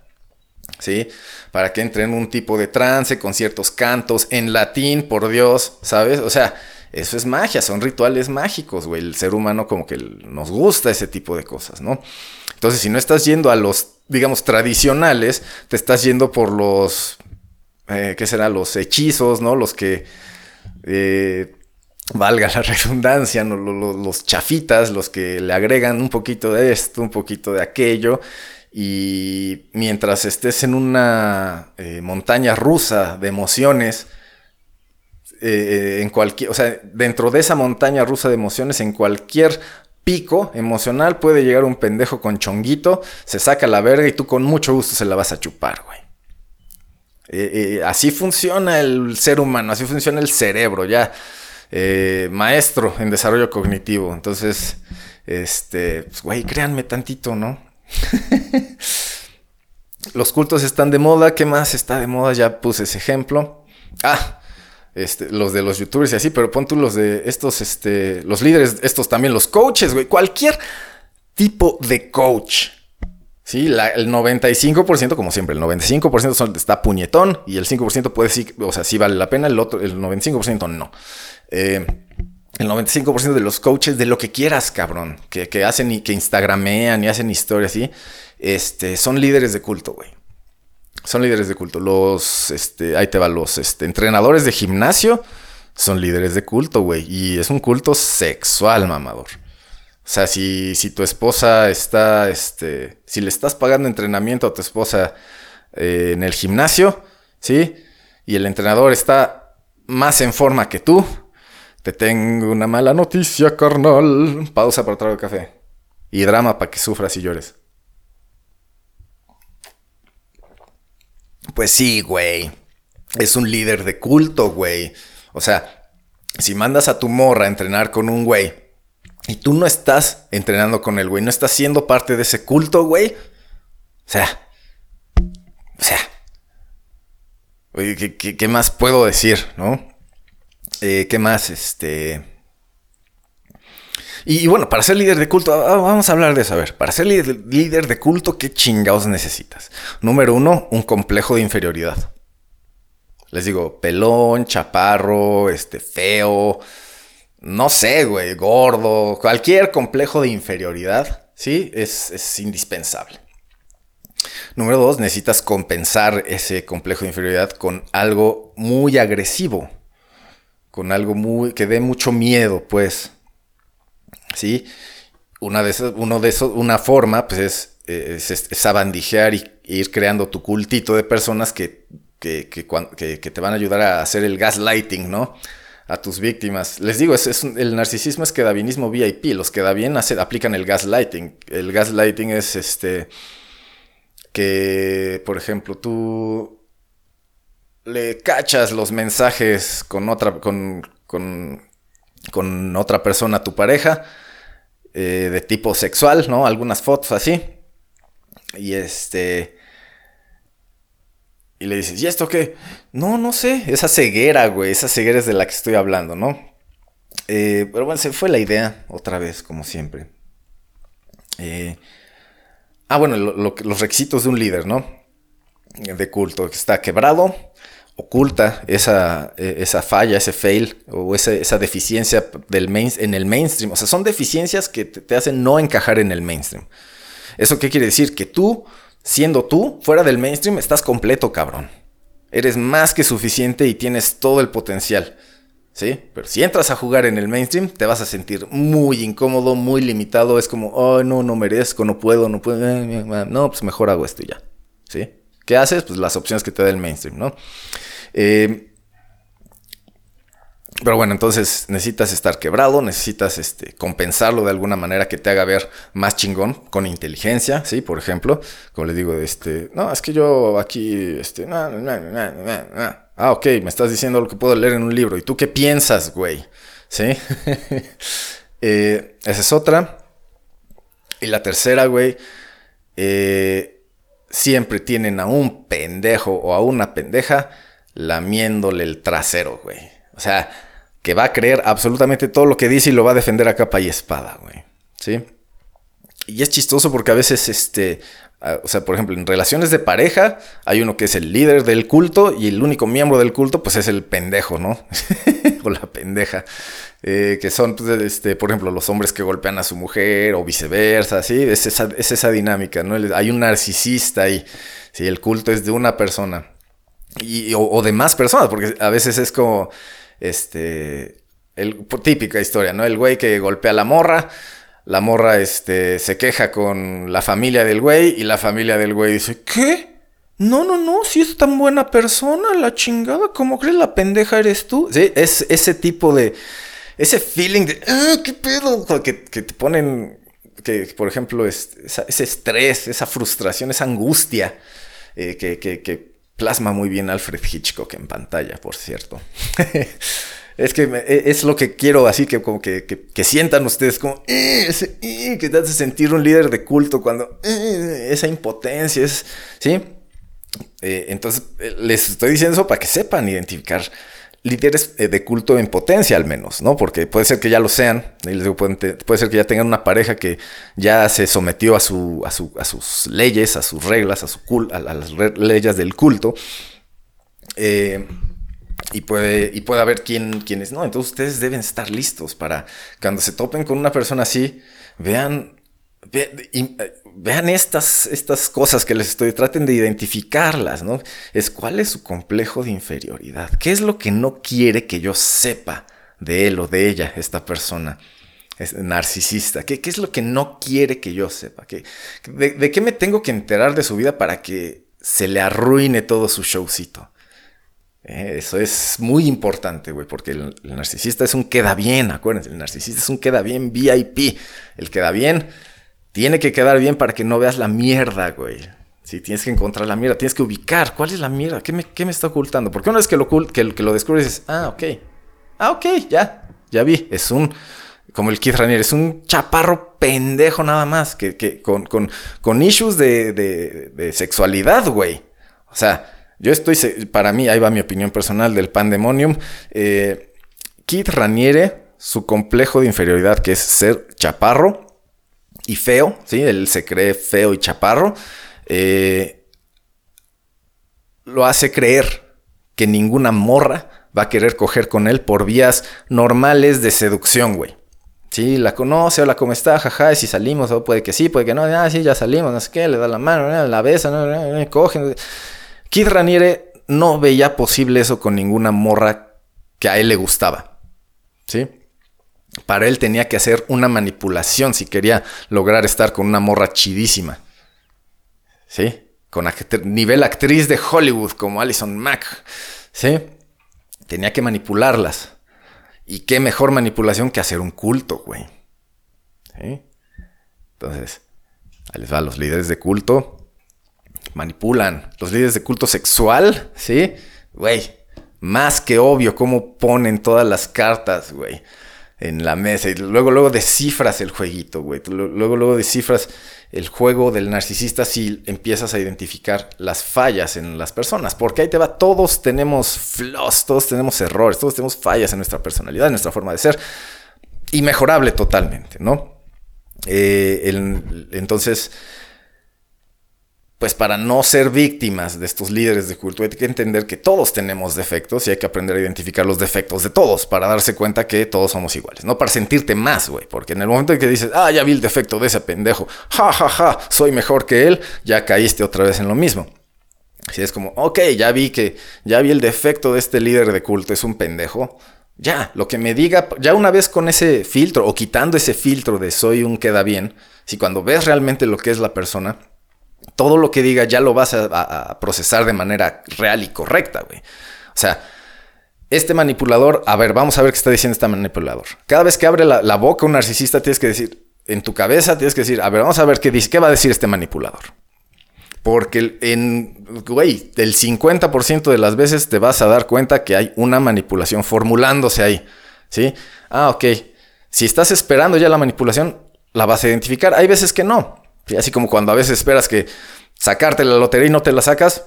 ¿sí? para que entre en un tipo de trance con ciertos cantos en latín, por Dios, ¿sabes? O sea, eso es magia, son rituales mágicos, güey. El ser humano como que nos gusta ese tipo de cosas, ¿no? Entonces, si no estás yendo a los, digamos, tradicionales, te estás yendo por los, eh, ¿qué será? Los hechizos, ¿no? Los que... Eh, valga la redundancia, los chafitas, los que le agregan un poquito de esto, un poquito de aquello, y mientras estés en una eh, montaña rusa de emociones, eh, en cualquier, o sea, dentro de esa montaña rusa de emociones, en cualquier pico emocional puede llegar un pendejo con chonguito, se saca la verga y tú con mucho gusto se la vas a chupar, güey. Eh, así funciona el ser humano, así funciona el cerebro, ya. maestro en desarrollo cognitivo. Entonces, este, pues, güey, créanme tantito, ¿no? Los cultos están de moda. ¿Qué más está de moda? Ya puse ese ejemplo. Ah, este, los de los youtubers y así, pero pon tú los de estos, este, los líderes, estos también, los coaches, güey. Cualquier tipo de coach. Sí, el 95%, como siempre, el 95% está puñetón y el 5% puede sí, o sea, sí vale la pena, el otro, el 95% no. Eh, el 95% de los coaches de lo que quieras, cabrón, que, hacen y que instagramean y hacen historias así, este, son líderes de culto, güey. Son líderes de culto. Los, este, ahí te va, los este, entrenadores de gimnasio son líderes de culto, güey. Y es un culto sexual, mamador. O sea, si, si tu esposa está, este, si le estás pagando entrenamiento a tu esposa eh, en el gimnasio, ¿sí? Y el entrenador está más en forma que tú, te tengo una mala noticia, carnal. Pausa para trago café. Y drama para que sufras y llores. Pues sí, güey. Es un líder de culto, güey. O sea, si mandas a tu morra a entrenar con un güey y tú no estás entrenando con el güey, no estás siendo parte de ese culto, güey. O sea, o sea, oye, ¿qué, más puedo decir, no? Eh, ¿Qué más? Este. Y, bueno, para ser líder de culto, ah, ah, vamos a hablar de eso. A ver, para ser líder, de culto, ¿qué chingados necesitas? Número uno, un complejo de inferioridad. Les digo, pelón, chaparro, este, feo, no sé, güey, gordo, cualquier complejo de inferioridad, ¿sí? Es, es indispensable. Número dos, necesitas compensar ese complejo de inferioridad con algo muy agresivo con algo muy que dé mucho miedo, pues. ¿Sí? Una de esas, uno de esos, una forma, pues es, es, es abandijear y, ir creando tu cultito de personas que, que, que, que, te van a ayudar a hacer el gaslighting, ¿no? A tus víctimas. Les digo, es, es el narcisismo es quedavinismo VIP. Los que da bien aplican el gaslighting. El gaslighting es este. Que, por ejemplo, tú le cachas los mensajes con otra, con, con, con otra persona, tu pareja, eh, de tipo sexual, ¿no? Algunas fotos así. Y este... Y le dices, ¿y esto qué? No, no sé. Esa ceguera, güey. Esa ceguera es de la que estoy hablando, ¿no? Eh, pero bueno, se fue la idea otra vez, como siempre. Eh, ah, bueno, los requisitos de un líder, ¿no? De culto, está quebrado, oculta esa, e, esa falla, ese fail o esa, deficiencia del main, en el mainstream. O sea, son deficiencias que te, te hacen no encajar en el mainstream. ¿Eso qué quiere decir? Que tú, siendo tú, fuera del mainstream, estás completo, cabrón. Eres más que suficiente y tienes todo el potencial. ¿sí? Pero si entras a jugar en el mainstream, te vas a sentir muy incómodo, muy limitado. Es como, oh, no, no merezco, no puedo, no puedo. Eh, eh, eh, no, pues mejor hago esto y ya, ¿sí? ¿Qué haces? Pues las opciones que te da el mainstream, ¿no? pero bueno, entonces necesitas estar quebrado, necesitas este, compensarlo de alguna manera que te haga ver más chingón, con inteligencia, ¿sí? Por ejemplo, como le digo, este, no, es que yo aquí, este. Ah, ok, me estás diciendo lo que puedo leer en un libro. ¿Y tú qué piensas, güey? ¿Sí? Eh, esa es otra. Y la tercera, güey, eh, siempre tienen a un pendejo o a una pendeja lamiéndole el trasero, güey. O sea, que va a creer absolutamente todo lo que dice y lo va a defender a capa y espada, güey. ¿Sí? Y es chistoso porque a veces, este, o sea, por ejemplo, en relaciones de pareja hay uno que es el líder del culto y el único miembro del culto pues es el pendejo, ¿no? o la pendeja. Eh, que son, pues, este, por ejemplo, los hombres que golpean a su mujer o viceversa, ¿sí? Es esa, es esa dinámica, ¿no? Hay un narcisista ahí, ¿sí? El culto es de una persona y, o, de más personas, porque a veces es como, este, el, típica historia, ¿no? El güey que golpea a la morra la morra este, se queja con la familia del güey y la familia del güey dice, ¿qué? No, no, no, si es tan buena persona, la chingada, ¿cómo crees la pendeja eres tú? Sí, es ese tipo de, ese feeling de, ah, qué pedo, que, te ponen, que por ejemplo, es, ese estrés, esa frustración, esa angustia, eh, que, que plasma muy bien Alfred Hitchcock en pantalla, por cierto. Es que e, es lo que quiero, así que como que, sientan ustedes como, eh, eh, que te hace sentir un líder de culto cuando eh, esa impotencia es, ¿sí? entonces, les estoy diciendo eso para que sepan identificar líderes de culto en potencia al menos, ¿no? Porque puede ser que ya lo sean, puede, ser que ya tengan una pareja que ya se sometió a, su, a, su, a sus leyes, a sus reglas, a, su a las leyes del culto. Eh, y puede, y puede haber quien, quienes no. Entonces ustedes deben estar listos para cuando se topen con una persona así, vean, eh, vean estas, estas cosas que les estoy, traten de identificarlas, ¿no? Es cuál es su complejo de inferioridad, qué es lo que no quiere que yo sepa de él o de ella, esta persona. Es narcisista, ¿Qué, ¿Qué, es lo que no quiere que yo sepa? ¿Qué, de, qué me tengo que enterar de su vida para que se le arruine todo su showcito? Eh, eso es muy importante, güey, porque el, narcisista es un queda bien, acuérdense, el narcisista es un queda bien VIP. El queda bien tiene que quedar bien para que no veas la mierda, güey. Si tienes que encontrar la mierda, tienes que ubicar cuál es la mierda, qué me, qué me está ocultando. Porque una vez que lo, que, que lo descubres, dices, ah, ok, ah, ok, ya, ya vi, es un, como el Keith Ranier, es un chaparro pendejo nada más, que, que con, con, con issues de, de, de sexualidad, güey. O sea, yo estoy, para mí, ahí va mi opinión personal del Pandemonium. Eh, Kit Raniere, su complejo de inferioridad, que es ser chaparro y feo, ¿sí? Él se cree feo y chaparro. Eh, lo hace creer que ninguna morra va a querer coger con él por vías normales de seducción, güey. Sí, la conoce, hola, ¿cómo está? Jaja, si salimos, o puede que sí, puede que no, ah, sí, ya salimos, no sé qué, le da la mano, la besa, no, no. Kid Raniere no veía posible eso con ninguna morra que a él le gustaba. ¿Sí? Para él tenía que hacer una manipulación si quería lograr estar con una morra chidísima. ¿Sí? Con nivel actriz de Hollywood como Alison Mack. ¿Sí? Tenía que manipularlas. Y qué mejor manipulación que hacer un culto, güey. Entonces, les va a los líderes de culto manipulan. Los líderes de culto sexual, ¿sí? Güey, más que obvio cómo ponen todas las cartas, güey, en la mesa. Y luego, luego descifras el jueguito, güey. Luego, luego descifras el juego del narcisista si empiezas a identificar las fallas en las personas. Porque ahí te va, todos tenemos flaws, todos tenemos errores, todos tenemos fallas en nuestra personalidad, en nuestra forma de ser. Y mejorable totalmente, ¿no? Eh, entonces, pues para no ser víctimas de estos líderes de culto hay que entender que todos tenemos defectos y hay que aprender a identificar los defectos de todos para darse cuenta que todos somos iguales, no para sentirte más, güey, porque en el momento en que dices, ah, ya vi el defecto de ese pendejo, ja, ja, ja, soy mejor que él, ya caíste otra vez en lo mismo. Si es como, ok, ya vi que, ya vi el defecto de este líder de culto, es un pendejo, ya, lo que me diga, ya una vez con ese filtro o quitando ese filtro de soy un queda bien, si cuando ves realmente lo que es la persona, todo lo que diga ya lo vas a, procesar de manera real y correcta, güey. O sea, este manipulador, a ver, vamos a ver qué está diciendo este manipulador. Cada vez que abre la, boca un narcisista, tienes que decir, en tu cabeza tienes que decir, a ver, vamos a ver qué dice, qué va a decir este manipulador. Porque en, güey, el 50% de las veces te vas a dar cuenta que hay una manipulación formulándose ahí, ¿sí? Ah, ok. Si estás esperando ya la manipulación, la vas a identificar. Hay veces que no. Así como cuando a veces esperas que sacarte la lotería y no te la sacas.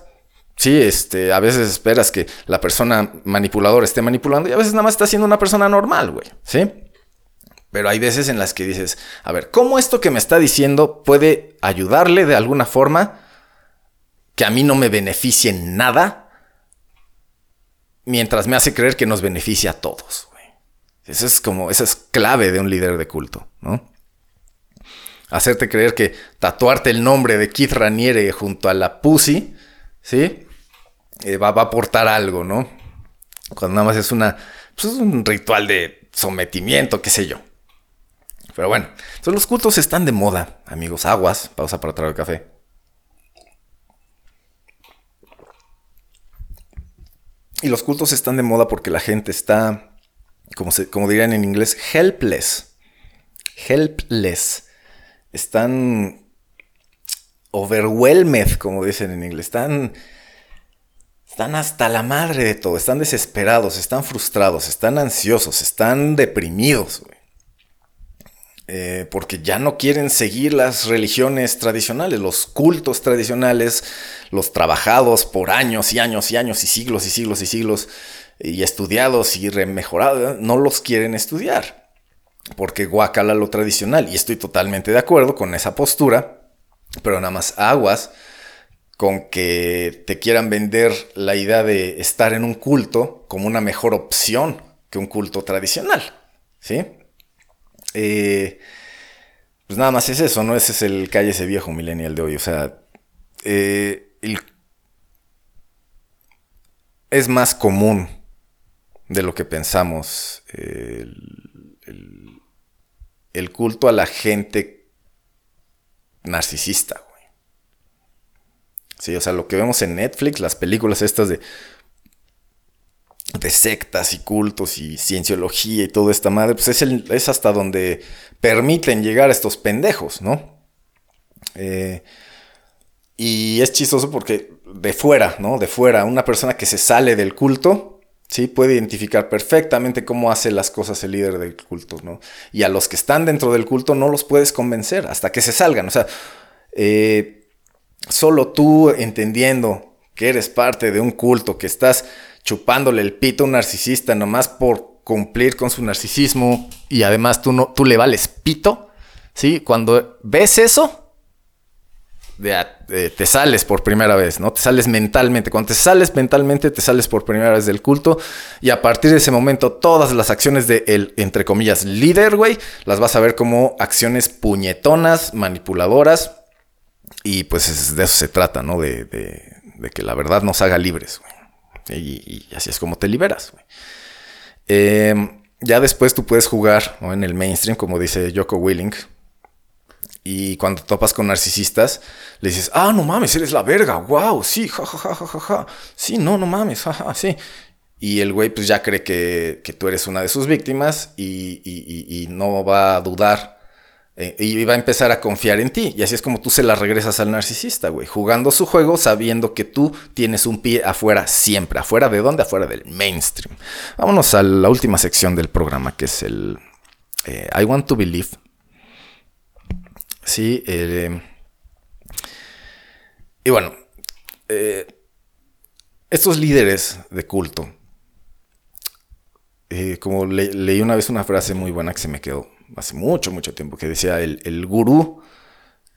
Sí, este, a veces esperas que la persona manipuladora esté manipulando y a veces nada más está siendo una persona normal, güey. ¿Sí? Pero hay veces en las que dices, a ver, ¿cómo esto que me está diciendo puede ayudarle de alguna forma que a mí no me beneficie en nada mientras me hace creer que nos beneficia a todos? Eso es como, esa es clave de un líder de culto, ¿no? Hacerte creer que tatuarte el nombre de Keith Raniere junto a la Pussy, ¿sí? Eh, va, a aportar algo, ¿no? Cuando nada más es una, pues es un ritual de sometimiento, qué sé yo. Pero bueno, entonces los cultos están de moda, amigos. Aguas, pausa para traer el café. Y los cultos están de moda porque la gente está, como, se, como dirían en inglés, helpless. Helpless están overwhelmed, como dicen en inglés. Están, están hasta la madre de todo. Están desesperados, están frustrados, están ansiosos, están deprimidos. Eh, porque ya no quieren seguir las religiones tradicionales, los cultos tradicionales, los trabajados por años y años y años y siglos y siglos y siglos y estudiados y remejorados, no los quieren estudiar porque guacala lo tradicional. Y estoy totalmente de acuerdo con esa postura, pero nada más aguas con que te quieran vender la idea de estar en un culto como una mejor opción que un culto tradicional. ¿Sí? Eh, pues nada más es eso, ¿no? Ese es el calle ese viejo millennial de hoy. O sea, eh, es más común de lo que pensamos. el, el culto a la gente narcisista, güey. Sí, o sea, lo que vemos en Netflix, las películas estas de de sectas y cultos y cienciología y toda esta madre, pues es, es hasta donde permiten llegar a estos pendejos, ¿no? Eh, y es chistoso porque de fuera, ¿no? De fuera, una persona que se sale del culto, ¿sí? Puede identificar perfectamente cómo hace las cosas el líder del culto, ¿no? Y a los que están dentro del culto no los puedes convencer hasta que se salgan. O sea, eh, solo tú entendiendo que eres parte de un culto, que estás chupándole el pito a un narcisista nomás por cumplir con su narcisismo y además tú, no, tú le vales pito, ¿sí? Cuando ves eso, te sales por primera vez, ¿no? Te sales mentalmente. Cuando te sales mentalmente, te sales por primera vez del culto. Y a partir de ese momento, todas las acciones de el, entre comillas, líder, güey, las vas a ver como acciones puñetonas, manipuladoras. Y pues de eso se trata, ¿no? De, que la verdad nos haga libres, güey. Y, así es como te liberas. Em, ya después tú puedes jugar en el mainstream, como dice Joko Willing y cuando topas con narcisistas, le dices, ah, no mames, eres la verga, wow, sí, ja, ja, ja, ja, sí, no, no mames, ja, sí. Y el güey pues ya cree que, tú eres una de sus víctimas y, no va a dudar eh, y va a empezar a confiar en ti. Y así es como tú se la regresas al narcisista, güey, jugando su juego sabiendo que tú tienes un pie afuera siempre. ¿Afuera de dónde? Afuera del mainstream. Vámonos a la última sección del programa que es el eh, I Want to Believe. Sí, eh, y bueno, eh, estos líderes de culto eh, como leí una vez una frase muy buena que se me quedó hace mucho, mucho tiempo, que decía, el, el gurú,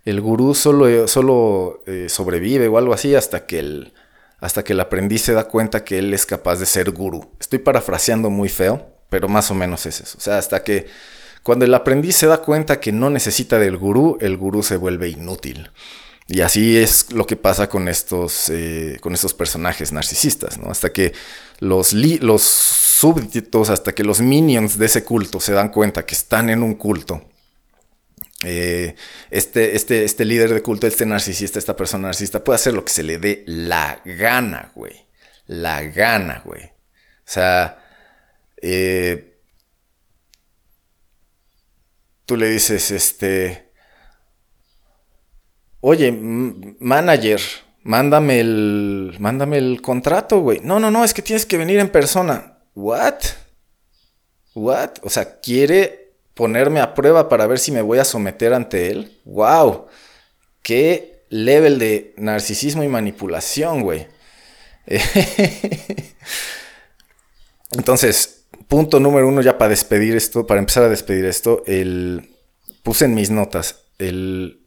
el gurú solo, solo sobrevive o algo así hasta que, el, hasta que el aprendiz se da cuenta que él es capaz de ser gurú. Estoy parafraseando muy feo, pero más o menos es eso. O sea, hasta que cuando el aprendiz se da cuenta que no necesita del gurú, el gurú se vuelve inútil. Y así es lo que pasa con estos, eh, con estos personajes narcisistas, ¿no? Hasta que los, los súbditos, hasta que los minions de ese culto se dan cuenta que están en un culto. Eh, este, este, este líder de culto, este narcisista, esta persona narcisista, puede hacer lo que se le dé la gana, güey. La gana, güey. O sea, eh, tú le dices, este oye, manager, mándame el, mándame el contrato, güey. No, no, no, es que tienes que venir en persona. ¿What? ¿What? O sea, quiere ponerme a prueba para ver si me voy a someter ante él. ¡Wow! ¡Qué level de narcisismo y manipulación, güey! Entonces, punto número uno ya para despedir esto, para empezar a despedir esto, el, puse en mis notas, el,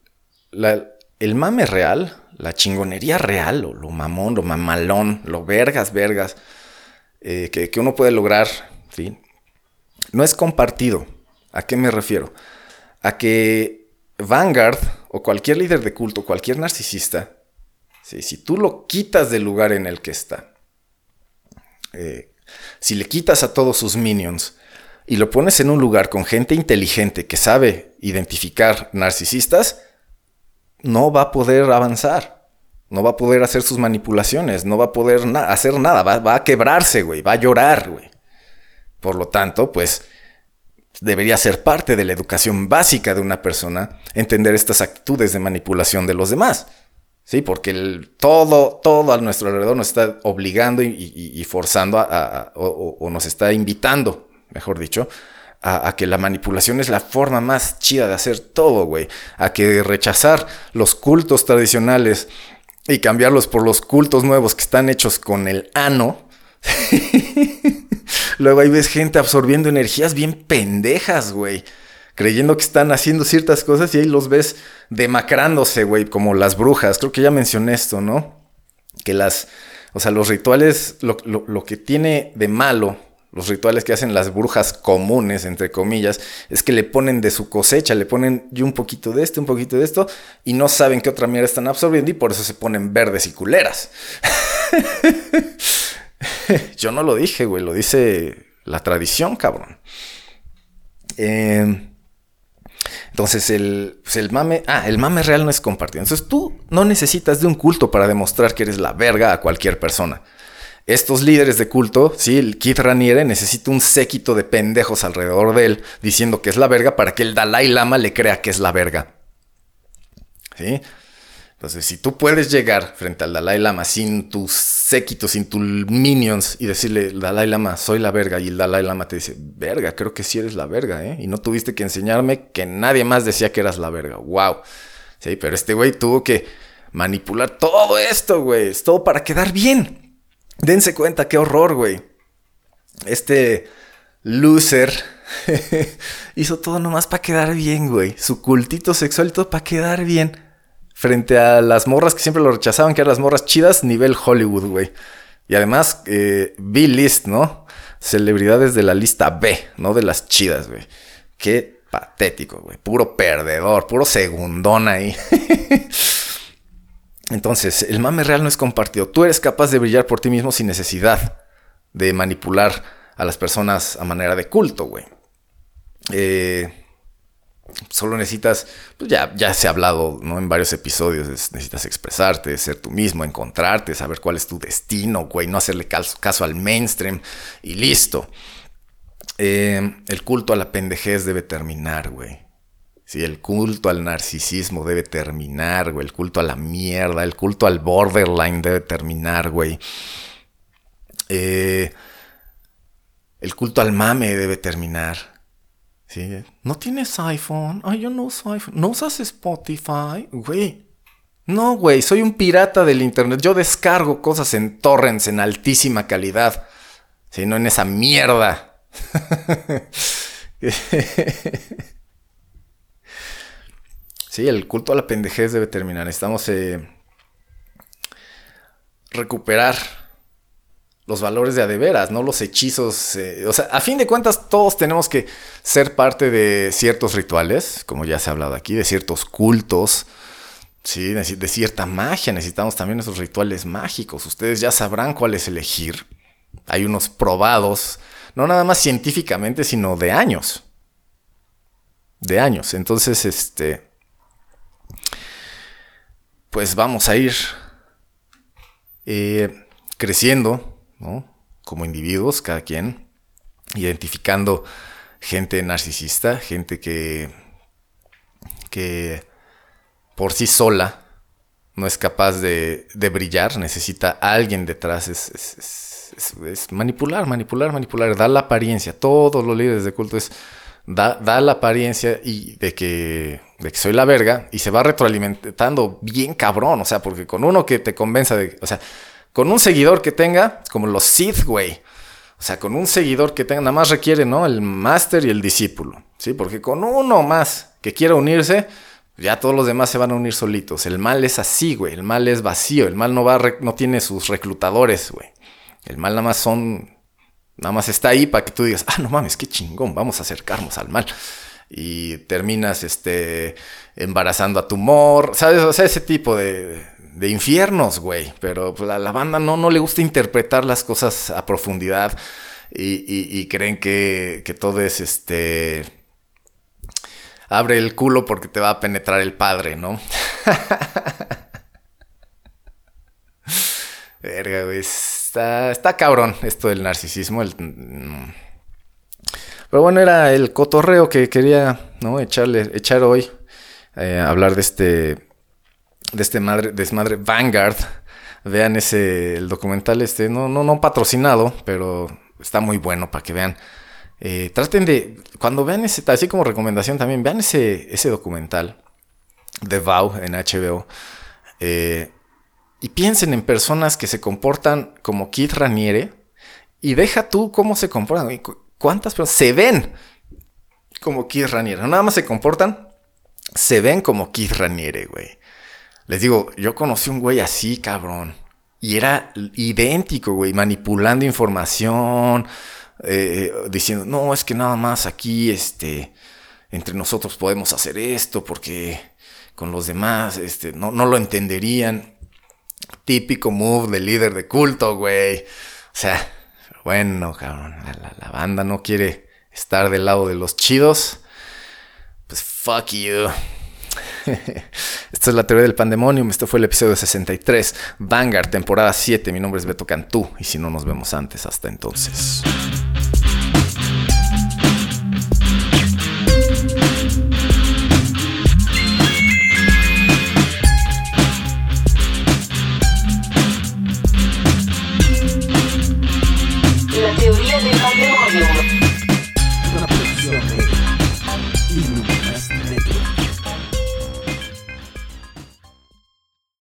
la, el mame real, la chingonería real, o lo mamón, lo mamalón, lo vergas, vergas, eh, que, uno puede lograr, ¿sí? no es compartido. ¿A qué me refiero? A que Vanguard o cualquier líder de culto, cualquier narcisista, si tú lo quitas del lugar en el que está, eh, si le quitas a todos sus minions y lo pones en un lugar con gente inteligente que sabe identificar narcisistas, no va a poder avanzar. No va a poder hacer sus manipulaciones, no va a poder hacer nada, va, a quebrarse, güey, va a llorar, güey. Por lo tanto, pues debería ser parte de la educación básica de una persona entender estas actitudes de manipulación de los demás. Sí, porque el, todo, todo a nuestro alrededor nos está obligando y, forzando a, o, nos está invitando, mejor dicho, a, que la manipulación es la forma más chida de hacer todo, güey. A que rechazar los cultos tradicionales y cambiarlos por los cultos nuevos que están hechos con el ano. Luego ahí ves gente absorbiendo energías bien pendejas, güey. Creyendo que están haciendo ciertas cosas y ahí los ves demacrándose, güey, como las brujas. Creo que ya mencioné esto, ¿no? Que las, o sea, los rituales, lo, que tiene de malo los rituales que hacen las brujas comunes, entre comillas, es que le ponen de su cosecha, le ponen un poquito de esto, un poquito de esto, y no saben qué otra mierda están absorbiendo y por eso se ponen verdes y culeras. Yo no lo dije, güey, lo dice la tradición, cabrón. Em, entonces el, pues el mame, ah, el mame real no es compartido. Entonces tú no necesitas de un culto para demostrar que eres la verga a cualquier persona estos líderes de culto, sí, el Kid Raniere necesita un séquito de pendejos alrededor de él diciendo que es la verga para que el Dalai Lama le crea que es la verga. ¿Sí? Entonces, si tú puedes llegar frente al Dalai Lama sin tus séquitos, sin tus minions y decirle, Dalai Lama, soy la verga, y el Dalai Lama te dice, verga, creo que sí eres la verga, ¿eh? Y no tuviste que enseñarme que nadie más decía que eras la verga. ¡Wow! Sí, pero este güey tuvo que manipular todo esto, güey. Es todo para quedar bien. Dense cuenta, qué horror, güey. Este loser hizo todo nomás para quedar bien, güey. Su cultito sexual y todo para quedar bien. Frente a las morras que siempre lo rechazaban, que eran las morras chidas, nivel Hollywood, güey. Y además, eh, B-list, ¿no? Celebridades de la lista B, no de las chidas, güey. Qué patético, güey. Puro perdedor, puro segundón ahí. Entonces, el mame real no es compartido. Tú eres capaz de brillar por ti mismo sin necesidad de manipular a las personas a manera de culto, güey. Eh, solo necesitas, pues ya, ya se ha hablado ¿no? en varios episodios, necesitas expresarte, ser tú mismo, encontrarte, saber cuál es tu destino, güey, no hacerle caso, al mainstream y listo. Eh, el culto a la pendejez debe terminar, güey. El culto al narcisismo debe terminar, güey. El culto a la mierda, el culto al borderline debe terminar, güey. Eh, el culto al mame debe terminar. ¿Sí? ¿No tienes iPhone? Ay, yo no uso iPhone. ¿No usas Spotify? Güey. No, güey, soy un pirata del internet. Yo descargo cosas en torrents en altísima calidad. ¿Sí? No en esa mierda sí, el culto a la pendejez debe terminar. Necesitamos eh, recuperar los valores de adeveras, no los hechizos. Eh, o sea, a fin de cuentas, todos tenemos que ser parte de ciertos rituales, como ya se ha hablado aquí, de ciertos cultos, ¿sí? de, cierta magia. Necesitamos también esos rituales mágicos. Ustedes ya sabrán cuáles elegir. Hay unos probados, no nada más científicamente, sino de años. De años. Entonces, este. Pues vamos a ir eh, creciendo como individuos, cada quien, identificando gente narcisista, gente que, que por sí sola no es capaz de, brillar, necesita a alguien detrás, es, manipular, manipular, manipular, da la apariencia, todos los líderes de culto es... Da, da, la apariencia y de que, de que soy la verga y se va retroalimentando bien cabrón, o sea, porque con uno que te convenza de, o sea, con un seguidor que tenga, como los Sith, güey. O sea, con un seguidor que tenga, nada más requiere, ¿no? El máster y el discípulo, ¿sí? Porque con uno más que quiera unirse, ya todos los demás se van a unir solitos. El mal es así, güey. El mal es vacío. El mal no va, no tiene sus reclutadores, güey. El mal nada más son, nada más está ahí para que tú digas, ah, no mames, qué chingón, vamos a acercarnos al mal. Y terminas, este, embarazando a tu mor, ¿sabes? O sea, ese tipo de, de infiernos, güey. Pero pues, a la banda no, no le gusta interpretar las cosas a profundidad y, creen que, todo es este. Abre el culo porque te va a penetrar el padre, ¿no? Verga, güey. Está, está cabrón esto del narcisismo. Mm. Pero bueno, era el cotorreo que quería ¿no? Echarle, echar hoy. Eh, hablar de este de este madre, desmadre Vanguard. Vean ese, el documental este, no, no, no patrocinado, pero está muy bueno para que vean. Eh, traten de, cuando vean ese, así como recomendación también, vean ese, ese documental de Vow en HBO. Eh, y piensen en personas que se comportan como Keith Raniere. Y deja tú cómo se comportan. ¿Cuántas personas se ven como Keith Raniere? Nada más se comportan, se ven como Keith Raniere, güey. Les digo, yo conocí un güey así, cabrón. Y era idéntico, güey, manipulando información, eh, diciendo, no, es que nada más aquí, este, entre nosotros podemos hacer esto porque con los demás, este, no, no lo entenderían. Típico move del líder de culto, güey. O sea, bueno, cabrón, la banda no quiere estar del lado de los chidos. Pues fuck you. Esta es la teoría del pandemonium. Este fue el episodio 63. Vanguard, temporada 7. Mi nombre es Beto Cantú. Y si no nos vemos antes, hasta entonces.